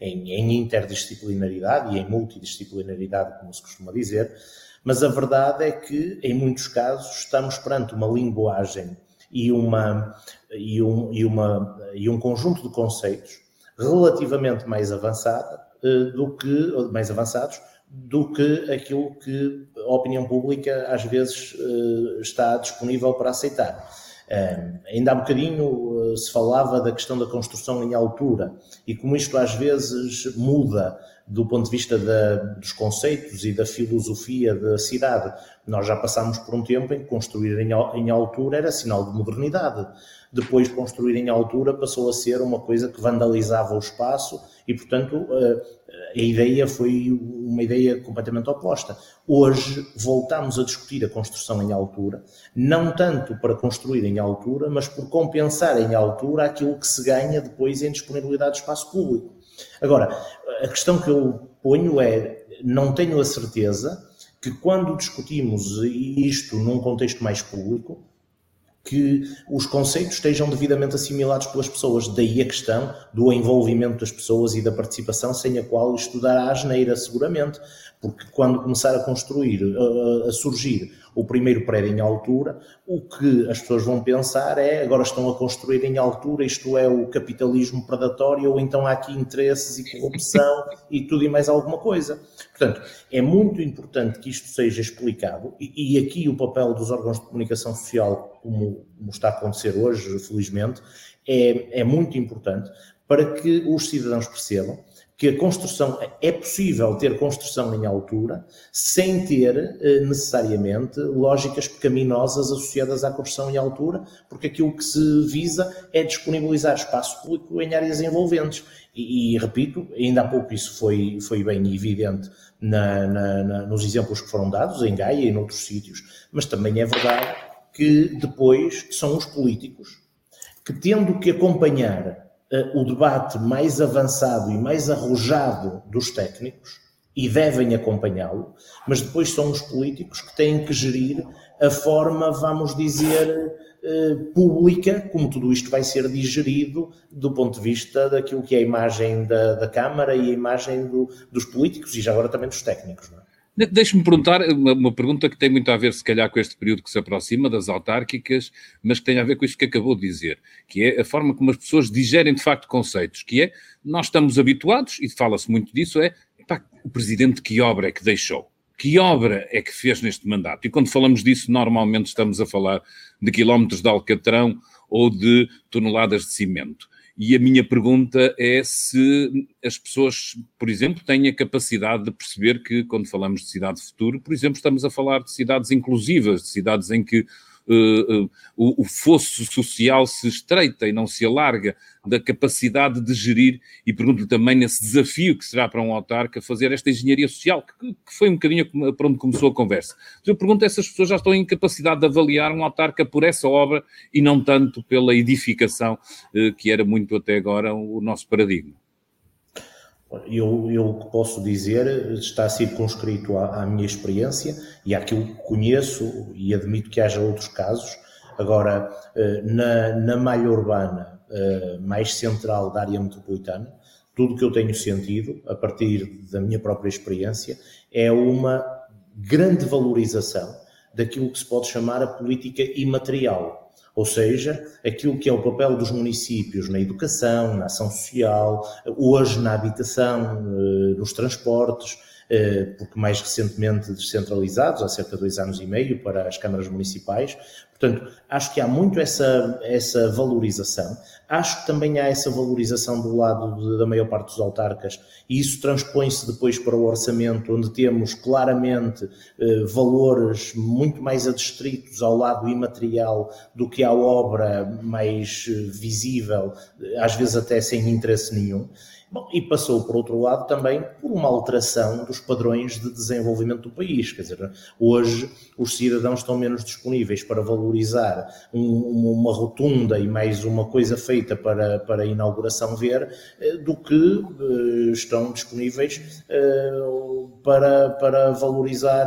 em, em interdisciplinaridade e em multidisciplinaridade, como se costuma dizer, mas a verdade é que, em muitos casos, estamos perante uma linguagem e, uma, e, um, e, uma, e um conjunto de conceitos relativamente mais avançada eh, do que mais avançados do que aquilo que a opinião pública às vezes eh, está disponível para aceitar. Ainda há bocadinho uh, se falava da questão da construção em altura e como isto às vezes muda do ponto de vista da, dos conceitos e da filosofia da cidade. Nós já passámos por um tempo em que construir em, em altura era sinal de modernidade. Depois, construir em altura passou a ser uma coisa que vandalizava o espaço e, portanto, a ideia foi uma ideia completamente oposta. Hoje voltamos a discutir a construção em altura, não tanto para construir em altura, mas por compensar em altura aquilo que se ganha depois em disponibilidade de espaço público. Agora, a questão que eu ponho é: não tenho a certeza que quando discutimos isto num contexto mais público, que os conceitos estejam devidamente assimilados pelas pessoas. Daí a questão do envolvimento das pessoas e da participação, sem a qual isto dará asneira, seguramente. Porque quando começar a construir, a surgir o primeiro prédio em altura, o que as pessoas vão pensar é agora estão a construir em altura, isto é o capitalismo predatório, ou então há aqui interesses e corrupção <laughs> e tudo e mais alguma coisa. Portanto, é muito importante que isto seja explicado, e, e aqui o papel dos órgãos de comunicação social, como, como está a acontecer hoje, felizmente, é, é muito importante para que os cidadãos percebam que a construção é possível ter construção em altura sem ter eh, necessariamente lógicas pecaminosas associadas à construção em altura, porque aquilo que se visa é disponibilizar espaço público em áreas envolventes. E, e repito, ainda há pouco isso foi, foi bem evidente na, na, na, nos exemplos que foram dados em Gaia e noutros sítios, mas também é verdade que depois são os políticos que, tendo que acompanhar o debate mais avançado e mais arrojado dos técnicos e devem acompanhá-lo, mas depois são os políticos que têm que gerir a forma, vamos dizer, eh, pública, como tudo isto vai ser digerido do ponto de vista daquilo que é a imagem da, da Câmara e a imagem do, dos políticos e já agora também dos técnicos. Não é? Deixe-me perguntar uma, uma, pergunta que tem muito a ver, se calhar, com este período que se aproxima das autárquicas, mas que tem a ver com isso que acabou de dizer, que é a forma como as pessoas digerem de facto conceitos, que é, nós estamos habituados, e fala-se muito disso, é, o presidente que obra é que deixou? que obra é que fez neste mandato? E quando falamos disso, normalmente estamos a falar de quilómetros de alcatrão ou de toneladas de cimento. E a minha pergunta é se as pessoas, por exemplo, têm a capacidade de perceber que, quando falamos de cidade de futuro, por exemplo, estamos a falar de cidades inclusivas, de cidades em que uh, uh, o, o fosso social se estreita e não se alarga, da capacidade de gerir, e pergunto-lhe também nesse desafio que será para um autarca fazer esta engenharia social, que, que foi um bocadinho para onde começou a conversa. Eu pergunto essas pessoas já estão em capacidade de avaliar um autarca por essa obra e não tanto pela edificação, uh, que era muito até agora o nosso paradigma. Eu, eu posso dizer está circunscrito à, à minha experiência e àquilo que conheço e admito que haja outros casos. Agora, eh, na, na malha urbana eh, mais central da área metropolitana, tudo que eu tenho sentido, a partir da minha própria experiência, é uma grande valorização daquilo que se pode chamar a política imaterial ou seja, aquilo que é o papel dos municípios na educação, na ação social, hoje na habitação, eh, nos transportes, porque mais recentemente descentralizados, há cerca de dois anos e meio, para as câmaras municipais. Portanto, acho que há muito essa, essa valorização. Acho que também há essa valorização do lado de, da maior parte dos autarcas, e isso transpõe-se depois para o orçamento, onde temos claramente eh, valores muito mais adstritos ao lado imaterial do que à obra mais eh, visível, às vezes até sem interesse nenhum. Bom, e passou, por outro lado, também por uma alteração dos padrões de desenvolvimento do país. Quer dizer, hoje os cidadãos estão menos disponíveis para valorizar um, uma rotunda e mais uma coisa feita para, para a inauguração ver eh, do que uh, estão disponíveis uh, para, para valorizar.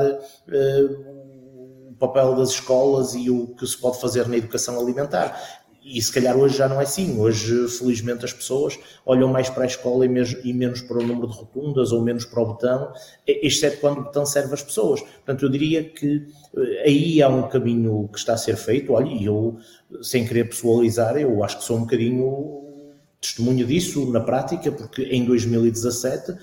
O papel das escolas e o que se pode fazer na educação alimentar e se calhar hoje já não é assim. Hoje, felizmente, as pessoas olham mais para a escola e, menos para o número de rotundas ou menos para o botão, exceto quando o botão serve às pessoas. Portanto, eu diria que eh, aí há um caminho que está a ser feito. Olha, e eu, sem querer pessoalizar, eu acho que sou um bocadinho testemunho disso na prática, porque em 2017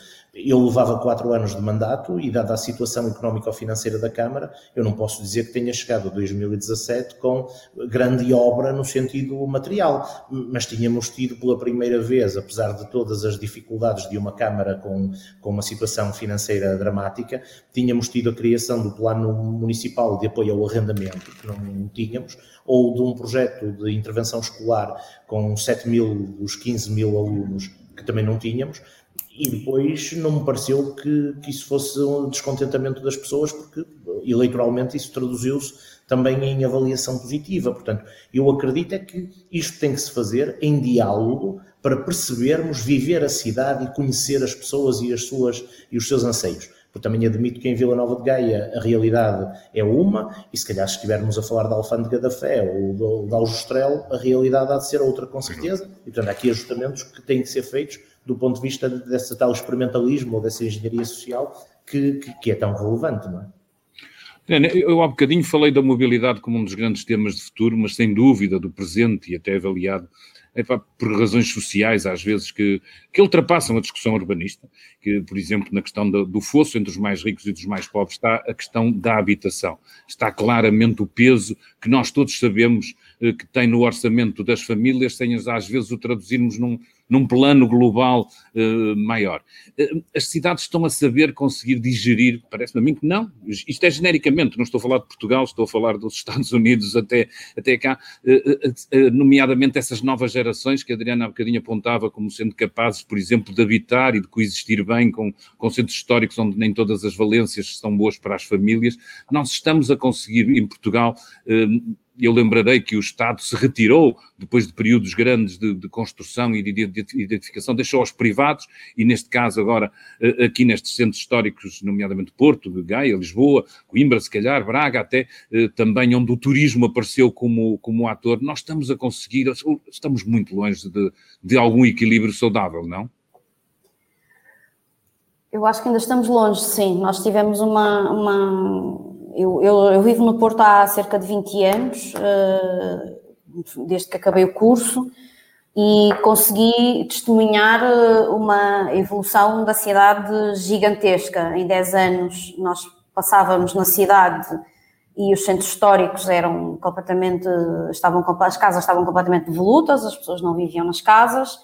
eu levava quatro anos de mandato e, dada a situação económico-financeira da Câmara, eu não posso dizer que tenha chegado a 2017 com grande obra no sentido material, mas tínhamos tido pela primeira vez, apesar de todas as dificuldades de uma Câmara com, com uma situação financeira dramática, tínhamos tido a criação do Plano Municipal de Apoio ao Arrendamento, que não tínhamos, ou de um projeto de intervenção escolar com 7 mil dos 15 mil alunos que também não tínhamos, e depois não me pareceu que, que isso fosse um descontentamento das pessoas, porque eleitoralmente isso traduziu-se também em avaliação positiva. Portanto, eu acredito é que isto tem que se fazer em diálogo para percebermos, viver a cidade e conhecer as pessoas e as suas e os seus anseios. Porque também admito que em Vila Nova de Gaia a realidade é uma, e se calhar se estivermos a falar da Alfândega da Fé ou da Aljustrel, a realidade há de ser outra com certeza. E portanto há aqui ajustamentos que têm que ser feitos do ponto de vista desse tal experimentalismo ou dessa engenharia social que, que, que é tão relevante, não é? Eu há bocadinho falei da mobilidade como um dos grandes temas de futuro, mas sem dúvida do presente e até avaliado é, pá, por razões sociais, às vezes, que, que ultrapassam a discussão urbanista, que, por exemplo, na questão do, do fosso entre os mais ricos e dos mais pobres, está a questão da habitação. Está claramente o peso que nós todos sabemos eh, que tem no orçamento das famílias, sem às vezes o traduzirmos num, num plano global uh, maior. Uh, as cidades estão a saber conseguir digerir, parece-me a mim que não, isto é genericamente, não estou a falar de Portugal, estou a falar dos Estados Unidos até, até cá, uh, nomeadamente essas novas gerações que a Adriana há bocadinho apontava como sendo capazes, por exemplo, de habitar e de coexistir bem com, com centros históricos onde nem todas as valências são boas para as famílias. Nós estamos a conseguir em Portugal eu lembrarei que o Estado se retirou, depois de períodos grandes de, de construção e de identificação, deixou aos privados, e neste caso agora, eh, aqui nestes centros históricos, nomeadamente Porto, Gaia, Lisboa, Coimbra, se calhar, Braga, até eh, também onde o turismo apareceu como, como ator, nós estamos a conseguir, estamos muito longe de, de algum equilíbrio saudável, não? Eu acho que ainda estamos longe, sim. Nós tivemos uma, uma eu, eu, eu, vivo no Porto há cerca de 20 anos, eh, desde que acabei o curso, e consegui testemunhar eh, uma evolução da cidade gigantesca. Em 10 anos nós passávamos na cidade e os centros históricos eram completamente, estavam, as casas estavam completamente devolutas, as pessoas não viviam nas casas,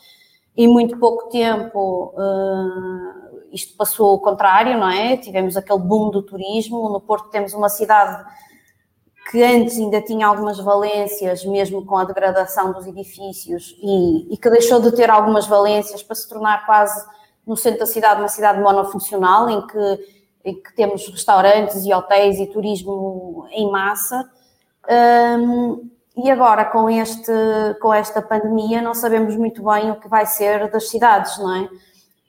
e muito pouco tempo uh, isto passou o contrário, não é? Tivemos aquele boom do turismo, no Porto temos uma cidade que antes ainda tinha algumas valências, mesmo com a degradação dos edifícios, e, e que deixou de ter algumas valências para se tornar quase no centro da cidade uma cidade monofuncional, em que em que temos restaurantes e hotéis e turismo em massa. Um, e agora, com, este, com esta pandemia, não sabemos muito bem o que vai ser das cidades, não é?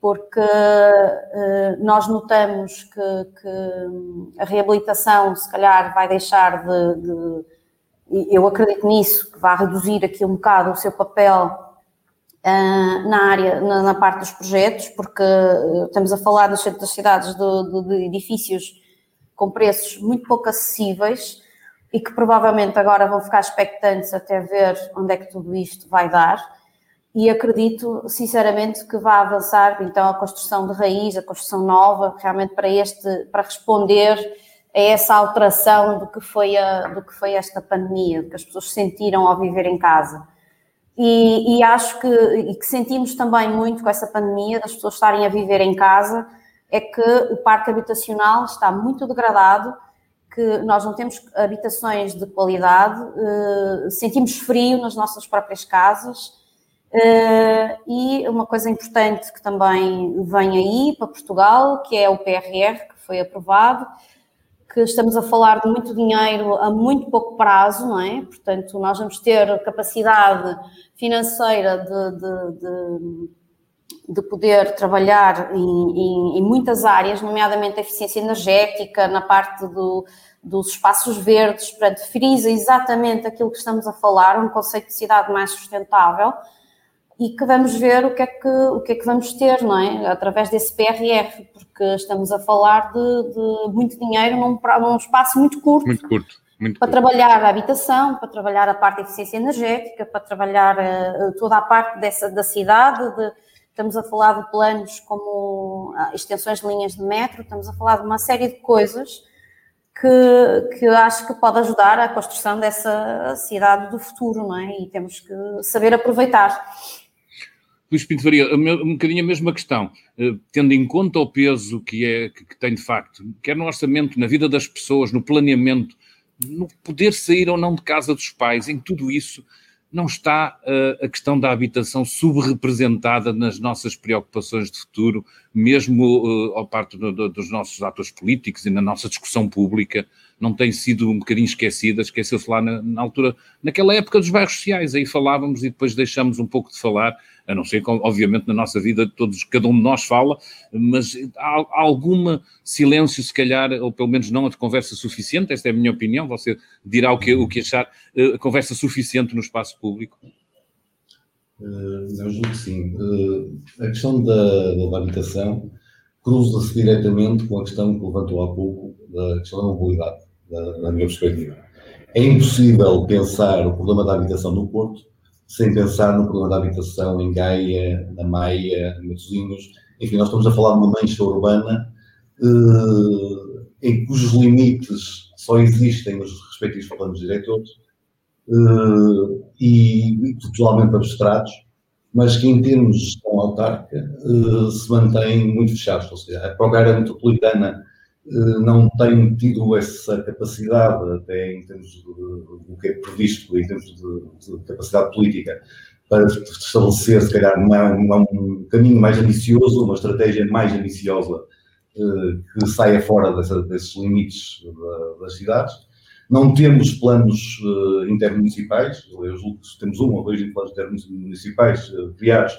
Porque uh, nós notamos que, que, a reabilitação, se calhar, vai deixar de, de. Eu acredito nisso, que vai reduzir aqui um bocado o seu papel ah, na área, na, na, parte dos projetos, porque ah, estamos a falar nos centros das cidades de, de, de, edifícios com preços muito pouco acessíveis e que provavelmente agora vão ficar expectantes até ver onde é que tudo isto vai dar. E acredito, sinceramente, que vai avançar então a construção de raiz, a construção nova, realmente para este, para responder a essa alteração do que foi a, do que foi esta pandemia, que as pessoas sentiram ao viver em casa. E, e, acho que, e que sentimos também muito com essa pandemia, das pessoas estarem a viver em casa, é que o parque habitacional está muito degradado, que nós não temos habitações de qualidade, uh, sentimos frio nas nossas próprias casas. Uh, e uma coisa importante que também vem aí para Portugal, que é o PRR, que foi aprovado, que estamos a falar de muito dinheiro a muito pouco prazo, não é? Portanto, nós vamos ter capacidade financeira de, de, de, de poder trabalhar em, em, em, muitas áreas, nomeadamente a eficiência energética, na parte do, dos espaços verdes, portanto, frisa exatamente aquilo que estamos a falar, um conceito de cidade mais sustentável, e que vamos ver o que é que, o que, é que vamos ter, não é? Através desse PRR, porque estamos a falar de, de muito dinheiro num, num, espaço muito curto. Muito curto. Muito para curto. trabalhar a habitação, para trabalhar a parte de eficiência energética, para trabalhar uh, toda a parte dessa, da cidade, de, estamos a falar de planos como uh, extensões de linhas de metro, estamos a falar de uma série de coisas que, que acho que pode ajudar à construção dessa cidade do futuro, não é? E temos que saber aproveitar. Luís Pinto Faria, um bocadinho a mesma questão, eh, tendo em conta o peso que, é, que tem de facto, quer no orçamento, na vida das pessoas, no planeamento, no poder sair ou não de casa dos pais, em tudo isso, não está uh, a questão da habitação subrepresentada nas nossas preocupações de futuro, mesmo uh, ao parte do, do, dos nossos atores políticos e na nossa discussão pública, não tem sido um bocadinho esquecida, esqueceu-se lá na, na, altura, naquela época dos bairros sociais, aí falávamos e depois deixamos um pouco de falar, a não ser que, obviamente, na nossa vida todos, cada um de nós fala, mas há, há alguma silêncio, se calhar, ou pelo menos não a conversa suficiente, esta é a minha opinião, você dirá o que, o que achar, uh, conversa suficiente no espaço público? Uh, eu julgo que sim. Uh, a questão da, da habitação cruza-se diretamente com a questão que levantou há pouco, da questão da mobilidade, da, minha perspectiva. É impossível pensar o problema da habitação no Porto sem pensar no problema da habitação em Gaia, na Maia, em Matosinhos. Enfim, nós estamos a falar de uma mancha urbana eh, em cujos limites só existem nos respectivos planos diretores eh, e totalmente abstratos, mas que em termos de gestão autárquica eh, se mantêm muito fechados. Ou seja, a área metropolitana não tem tido essa capacidade, até em termos do que é previsto, em termos de, de capacidade política, para estabelecer, se calhar, uma, uma, um caminho mais ambicioso, uma estratégia mais ambiciosa eh, que saia fora dessa, desses limites da, das cidades. Não temos planos uh, intermunicipais, eu julgo que temos um ou dois planos intermunicipais criados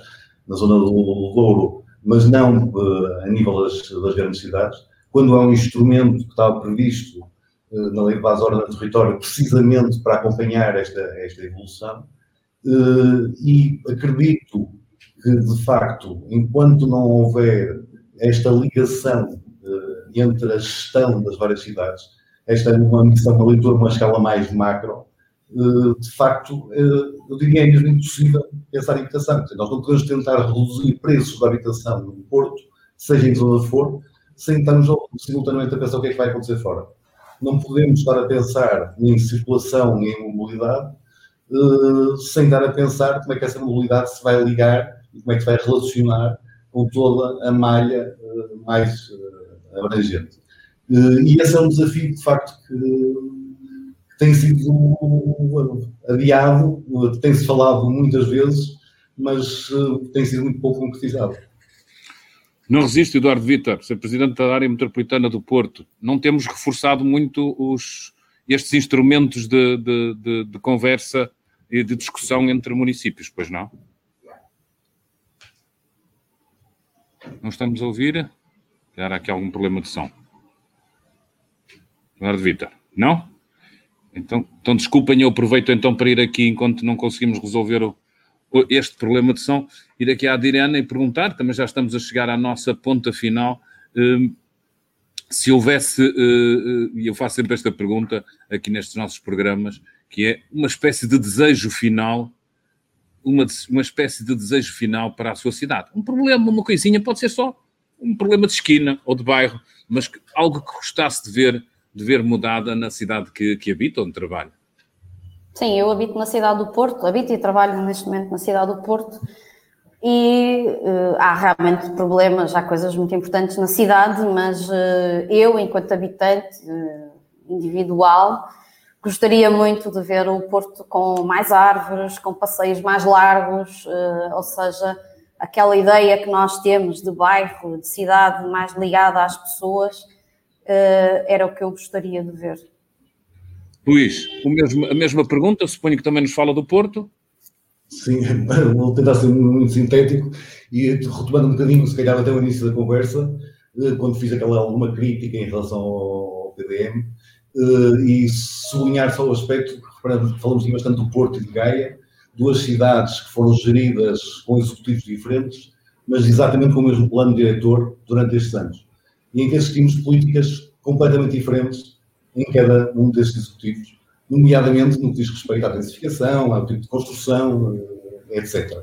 na zona do, do Douro, mas não a nível das, das grandes cidades quando há um instrumento que estava previsto uh, na Lei de Base Ordem do Território precisamente para acompanhar esta, esta evolução. Uh, e acredito que, de facto, enquanto não houver esta ligação uh, entre a gestão das várias cidades, esta é uma missão, uma leitura, uma escala mais macro, de facto, eu diria é mesmo impossível pensar em habitação. Nós não podemos tentar reduzir preços da habitação no Porto, seja em que zona for, sem estarmos simultaneamente a pensar o que é que vai acontecer fora. Não podemos estar a pensar em circulação e em mobilidade uh, sem estar a pensar como é que essa mobilidade se vai ligar e como é que se vai relacionar com toda a malha uh, mais uh, abrangente. e esse é um desafio, de facto, que, tem sido adiado, tem-se falado muitas vezes, mas tem sido muito pouco concretizado. Não resisto, Eduardo Vitor, ser Presidente da área metropolitana do Porto. Não temos reforçado muito os, estes instrumentos de, de, de, de conversa e de discussão entre municípios, pois não? Não estamos a ouvir? Era aqui algum problema de som. Eduardo Vitor, não? Então, então desculpem, eu aproveito então para ir aqui enquanto não conseguimos resolver o, este problema de som, ir aqui à Adriana e perguntar, também já estamos a chegar à nossa ponta final, hum, se houvesse, eh, eh, e eu faço sempre esta pergunta aqui nestes nossos programas, que é uma espécie de desejo final, uma, uma espécie de desejo final para a sua cidade. Um problema, uma coisinha, pode ser só um problema de esquina ou de bairro, mas algo que gostasse de ver, de ver mudada na cidade que, que habita, onde trabalha. Sim, eu habito na cidade do Porto, habito e trabalho neste momento na cidade do Porto e uh, há realmente problemas, há coisas muito importantes na cidade, mas uh, eu, enquanto habitante uh, individual, gostaria muito de ver o Porto com mais árvores, com passeios mais largos, ou seja, aquela ideia que nós temos de bairro, de cidade mais ligada às pessoas, era o que eu gostaria de ver. Luís, mesmo, a mesma pergunta, suponho que também nos fala do Porto. Sim, <laughs> vou tentar ser muito sintético e retomando um bocadinho, se calhar até o início da conversa, eh, quando fiz aquela alguma crítica em relação ao PDM, eh, e sublinhar só o aspecto, falamos aqui bastante do Porto e de Gaia, duas cidades que foram geridas com executivos diferentes, mas exatamente com o mesmo plano diretor durante estes anos, e em que assistimos políticas completamente diferentes em cada um destes executivos, nomeadamente no que diz respeito à densificação, ao tipo de construção, eh, etc.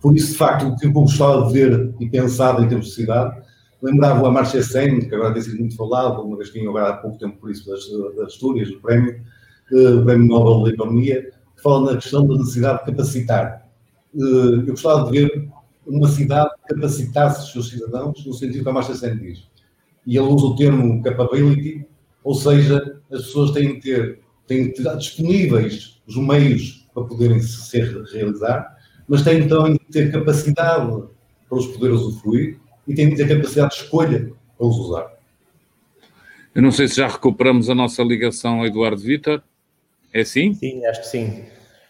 Por isso, de facto, o que eu gostava de ver e pensado em termos de cidade, lembrava a Marcia Sen, que agora tem sido muito falado, uma vez que tinha agora há pouco tempo por isso das, das Astúrias, do prémio, eh, o Prémio Nobel da Economia, que fala na questão da necessidade de capacitar. Eh, eu gostava de ver uma cidade que capacitasse os seus cidadãos no sentido que a Marcia Sen diz. E ele usa o termo capability, ou seja, as pessoas têm que ter, têm que ter disponíveis os meios para poderem se realizar, mas têm também que ter capacidade para os poder usufruir e têm que ter capacidade de escolha para os usar. Eu não sei se já recuperamos a nossa ligação Eduardo Vitor. É assim? Sim, acho que sim.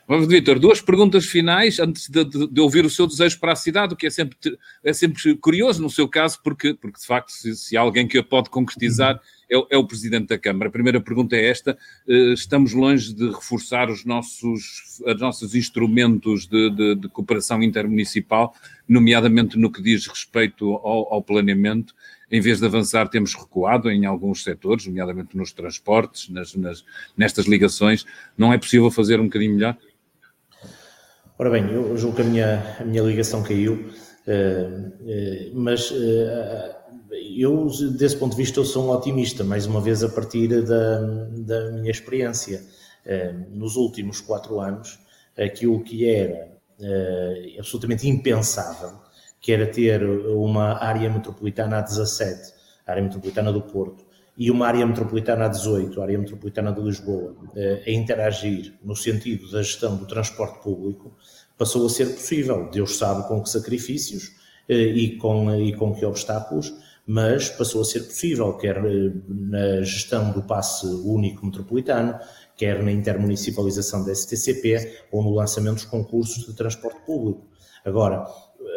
Vamos, Vitor, duas perguntas finais antes de, de, de, ouvir o seu desejo para a cidade, o que é sempre, é sempre curioso no seu caso, porque, porque de facto, se, se há alguém que a pode concretizar, é, é, o Presidente da Câmara. A primeira pergunta é esta: eh, estamos longe de reforçar os nossos, os nossos instrumentos de, de, de cooperação intermunicipal, nomeadamente no que diz respeito ao, ao, planeamento. Em vez de avançar, temos recuado em alguns setores, nomeadamente nos transportes, nas, nas, nestas ligações. Não é possível fazer um bocadinho melhor? Ora bem, eu julgo que a minha, a minha ligação caiu, eh, eh, mas eu, desse ponto de vista, eu sou um otimista, mais uma vez a partir da, da minha experiência. Eh, nos últimos quatro anos, aquilo que era eh, absolutamente impensável, que era ter uma área metropolitana a 17, a área metropolitana do Porto, e uma área metropolitana a 18, a área metropolitana de Lisboa, eh, a interagir no sentido da gestão do transporte público, passou a ser possível. Deus sabe com que sacrifícios e com, e com que obstáculos, mas passou a ser possível, quer eh, na gestão do passe único metropolitano, quer na intermunicipalização da STCP ou no lançamento dos concursos de transporte público. Agora,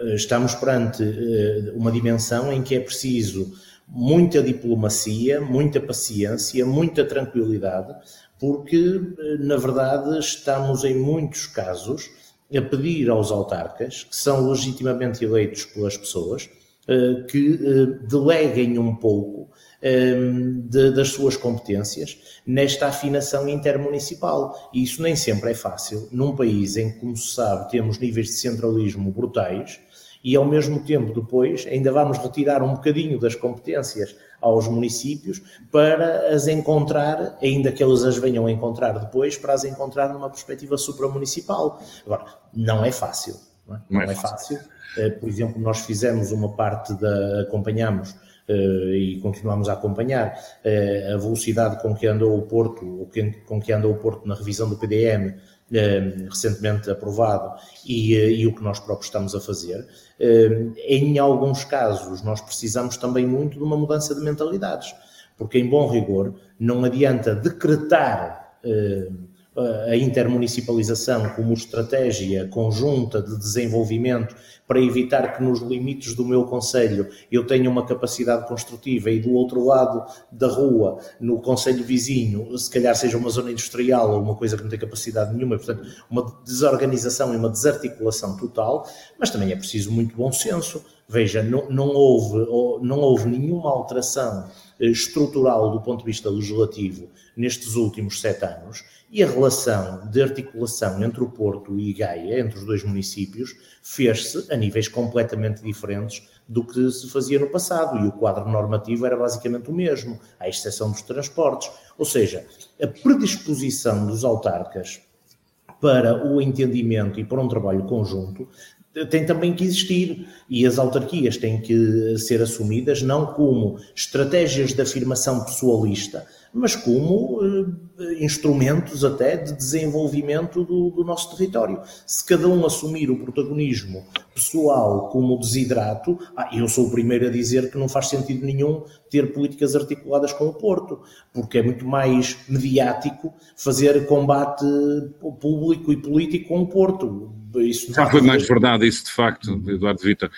eh, estamos perante eh, uma dimensão em que é preciso muita diplomacia, muita paciência, muita tranquilidade, porque, na verdade, estamos em muitos casos a pedir aos autarcas, que são legitimamente eleitos pelas pessoas, eh, que eh, deleguem um pouco eh, de, das suas competências nesta afinação intermunicipal. E isso nem sempre é fácil num país em que, como se sabe, temos níveis de centralismo brutais e ao mesmo tempo depois ainda vamos retirar um bocadinho das competências aos municípios para as encontrar, ainda que eles as venham a encontrar depois, para as encontrar numa perspectiva supramunicipal. Agora, não é fácil. Não é, não é, é fácil. Eh, por exemplo, nós fizemos uma parte da. acompanhamos e continuamos a acompanhar uh, a velocidade com que andou o Porto, com que andou o Porto na revisão do PDM, uh, recentemente aprovado, e, e, o que nós próprios estamos a fazer. em alguns casos, nós precisamos também muito de uma mudança de mentalidades, porque, em bom rigor, não adianta decretar a intermunicipalização como estratégia conjunta de desenvolvimento para evitar que nos limites do meu conselho eu tenha uma capacidade construtiva e do outro lado da rua, no conselho vizinho, se calhar seja uma zona industrial ou uma coisa que não tem capacidade nenhuma, portanto, uma desorganização e uma desarticulação total, mas também é preciso muito bom senso. Veja, não, não houve, não houve nenhuma alteração estrutural do ponto de vista legislativo nestes últimos sete anos e a relação de articulação entre o Porto e Gaia, entre os dois municípios, fez-se a níveis completamente diferentes do que se fazia no passado e o quadro normativo era basicamente o mesmo, à exceção dos transportes. Ou seja, a predisposição dos autarcas para o entendimento e para um trabalho conjunto tem também que existir e as autarquias têm que ser assumidas não como estratégias de afirmação pessoalista, mas como eh, instrumentos até de desenvolvimento do, do, nosso território. Se cada um assumir o protagonismo pessoal como desidrato, ah, eu sou o primeiro a dizer que não faz sentido nenhum ter políticas articuladas com o Porto, porque é muito mais mediático fazer combate público e político com o Porto isso Já foi mais verdade isso, de facto, Eduardo Vitor.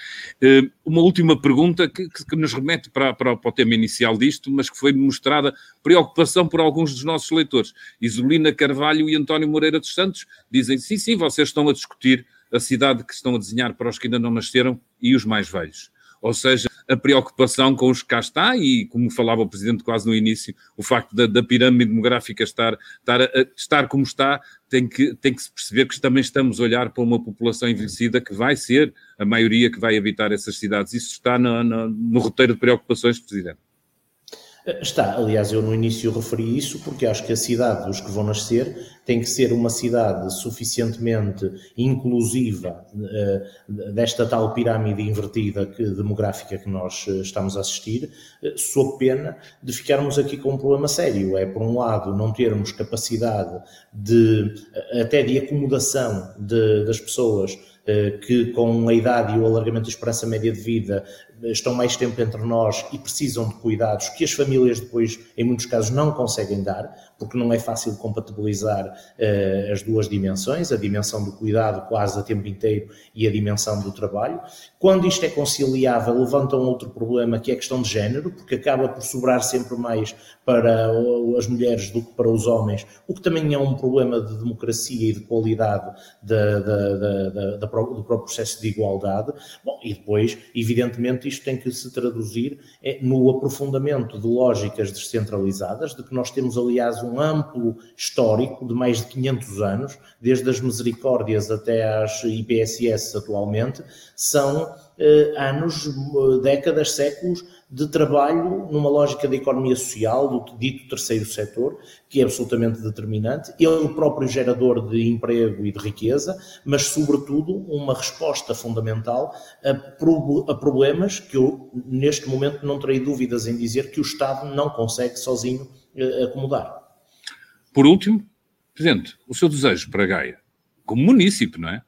Eh, uma última pergunta que, que nos remete para, para, para, o tema inicial disto, mas que foi mostrada preocupação por alguns dos nossos leitores. Isolina Carvalho e António Moreira dos Santos dizem, sim, sim, vocês estão a discutir a cidade que estão a desenhar para os que ainda não nasceram e os mais velhos. Ou seja, a preocupação com os que cá está e, como falava o Presidente quase no início, o facto da, da pirâmide demográfica estar, estar, estar como está, tem que, tem que se perceber que também estamos a olhar para uma população envelhecida que vai ser a maioria que vai habitar essas cidades. Isso está no, no, no roteiro de preocupações, Presidente. Está, aliás, eu no início referi isso porque acho que a cidade dos que vão nascer tem que ser uma cidade suficientemente inclusiva uh, desta tal pirâmide invertida que, demográfica que nós uh, estamos a assistir, uh, sob pena de ficarmos aqui com um problema sério. É, por um lado, não termos capacidade de, até de acomodação de, das pessoas que com a idade e o alargamento da esperança média de vida estão mais tempo entre nós e precisam de cuidados que as famílias depois, em muitos casos, não conseguem dar, porque não é fácil compatibilizar uh, as duas dimensões, a dimensão do cuidado quase a tempo inteiro e a dimensão do trabalho. Quando isto é conciliável, levanta um outro problema que é a questão de género, porque acaba por sobrar sempre mais para as mulheres do que para os homens, o que também é um problema de democracia e de qualidade da, da, da, do próprio processo de igualdade. Bom, e depois, evidentemente, isto tem que se traduzir é, no aprofundamento de lógicas descentralizadas, de que nós temos, aliás, um amplo histórico de mais de 500 anos, desde as misericórdias até às IPSS atualmente, são eh, anos, décadas, séculos de trabalho numa lógica da economia social, do dito terceiro setor, que é absolutamente determinante, ele o próprio gerador de emprego e de riqueza, mas sobretudo uma resposta fundamental a, pro, a problemas que eu neste momento não terei dúvidas em dizer que o Estado não consegue sozinho eh, acomodar. Por último, Presidente, o seu desejo para Gaia, como município, não é?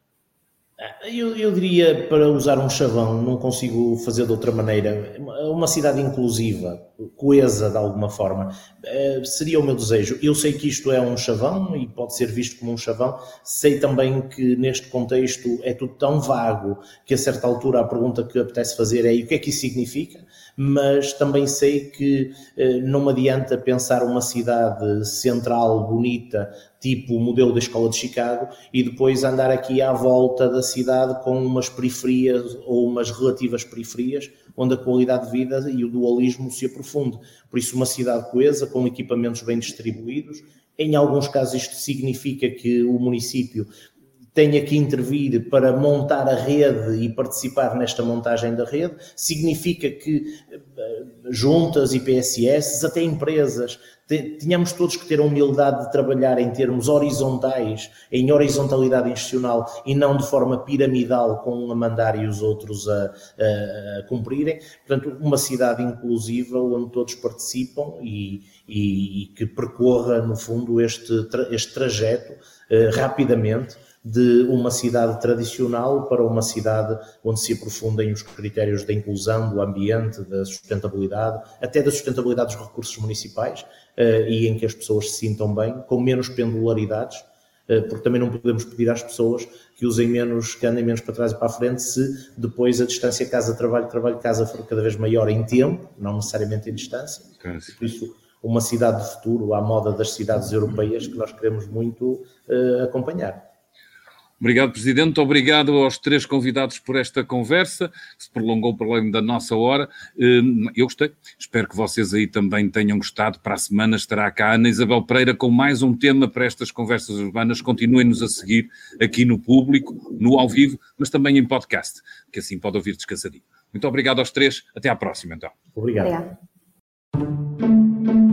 Eu, eu, diria, para usar um chavão, não consigo fazer de outra maneira, uma cidade inclusiva, coesa de alguma forma, eh, seria o meu desejo. Eu sei que isto é um chavão e pode ser visto como um chavão, sei também que neste contexto é tudo tão vago que a certa altura a pergunta que apetece fazer é e o que é que isso significa? Mas também sei que eh, não adianta pensar uma cidade central, bonita, tipo o modelo da Escola de Chicago, e depois andar aqui à volta da cidade com umas periferias ou umas relativas periferias, onde a qualidade de vida e o dualismo se aprofunde. Por isso, uma cidade coesa, com equipamentos bem distribuídos, em alguns casos isto significa que o município tenha que intervir para montar a rede e participar nesta montagem da rede, significa que eh, juntas e PSS, até empresas, tínhamos todos que ter a humildade de trabalhar em termos horizontais, em horizontalidade institucional e não de forma piramidal, com um a mandar e os outros a, a, a cumprirem. Portanto, uma cidade inclusiva onde todos participam e, e, e que percorra, no fundo, este, este trajeto eh, rapidamente de uma cidade tradicional para uma cidade onde se aprofundem os critérios da inclusão, do ambiente, da sustentabilidade, até da sustentabilidade dos recursos municipais eh, e em que as pessoas se sintam bem, com menos pendularidades, eh, porque também não podemos pedir às pessoas que usem menos, que andem menos para trás e para a frente, se depois a distância casa-trabalho, trabalho-casa for cada vez maior em tempo, não necessariamente em distância. Por isso, uma cidade de futuro à moda das cidades europeias que nós queremos muito uh, acompanhar. Obrigado, Presidente. Obrigado aos três convidados por esta conversa, que se prolongou para além da nossa hora. Hum, eu gostei. Espero que vocês aí também tenham gostado. Para a semana estará cá a Ana Isabel Pereira com mais um tema para estas conversas urbanas. Continuem-nos a seguir aqui no público, no ao vivo, mas também em podcast, que assim pode ouvir descansadinho. Muito obrigado aos três. Até à próxima, então. Obrigado. obrigado.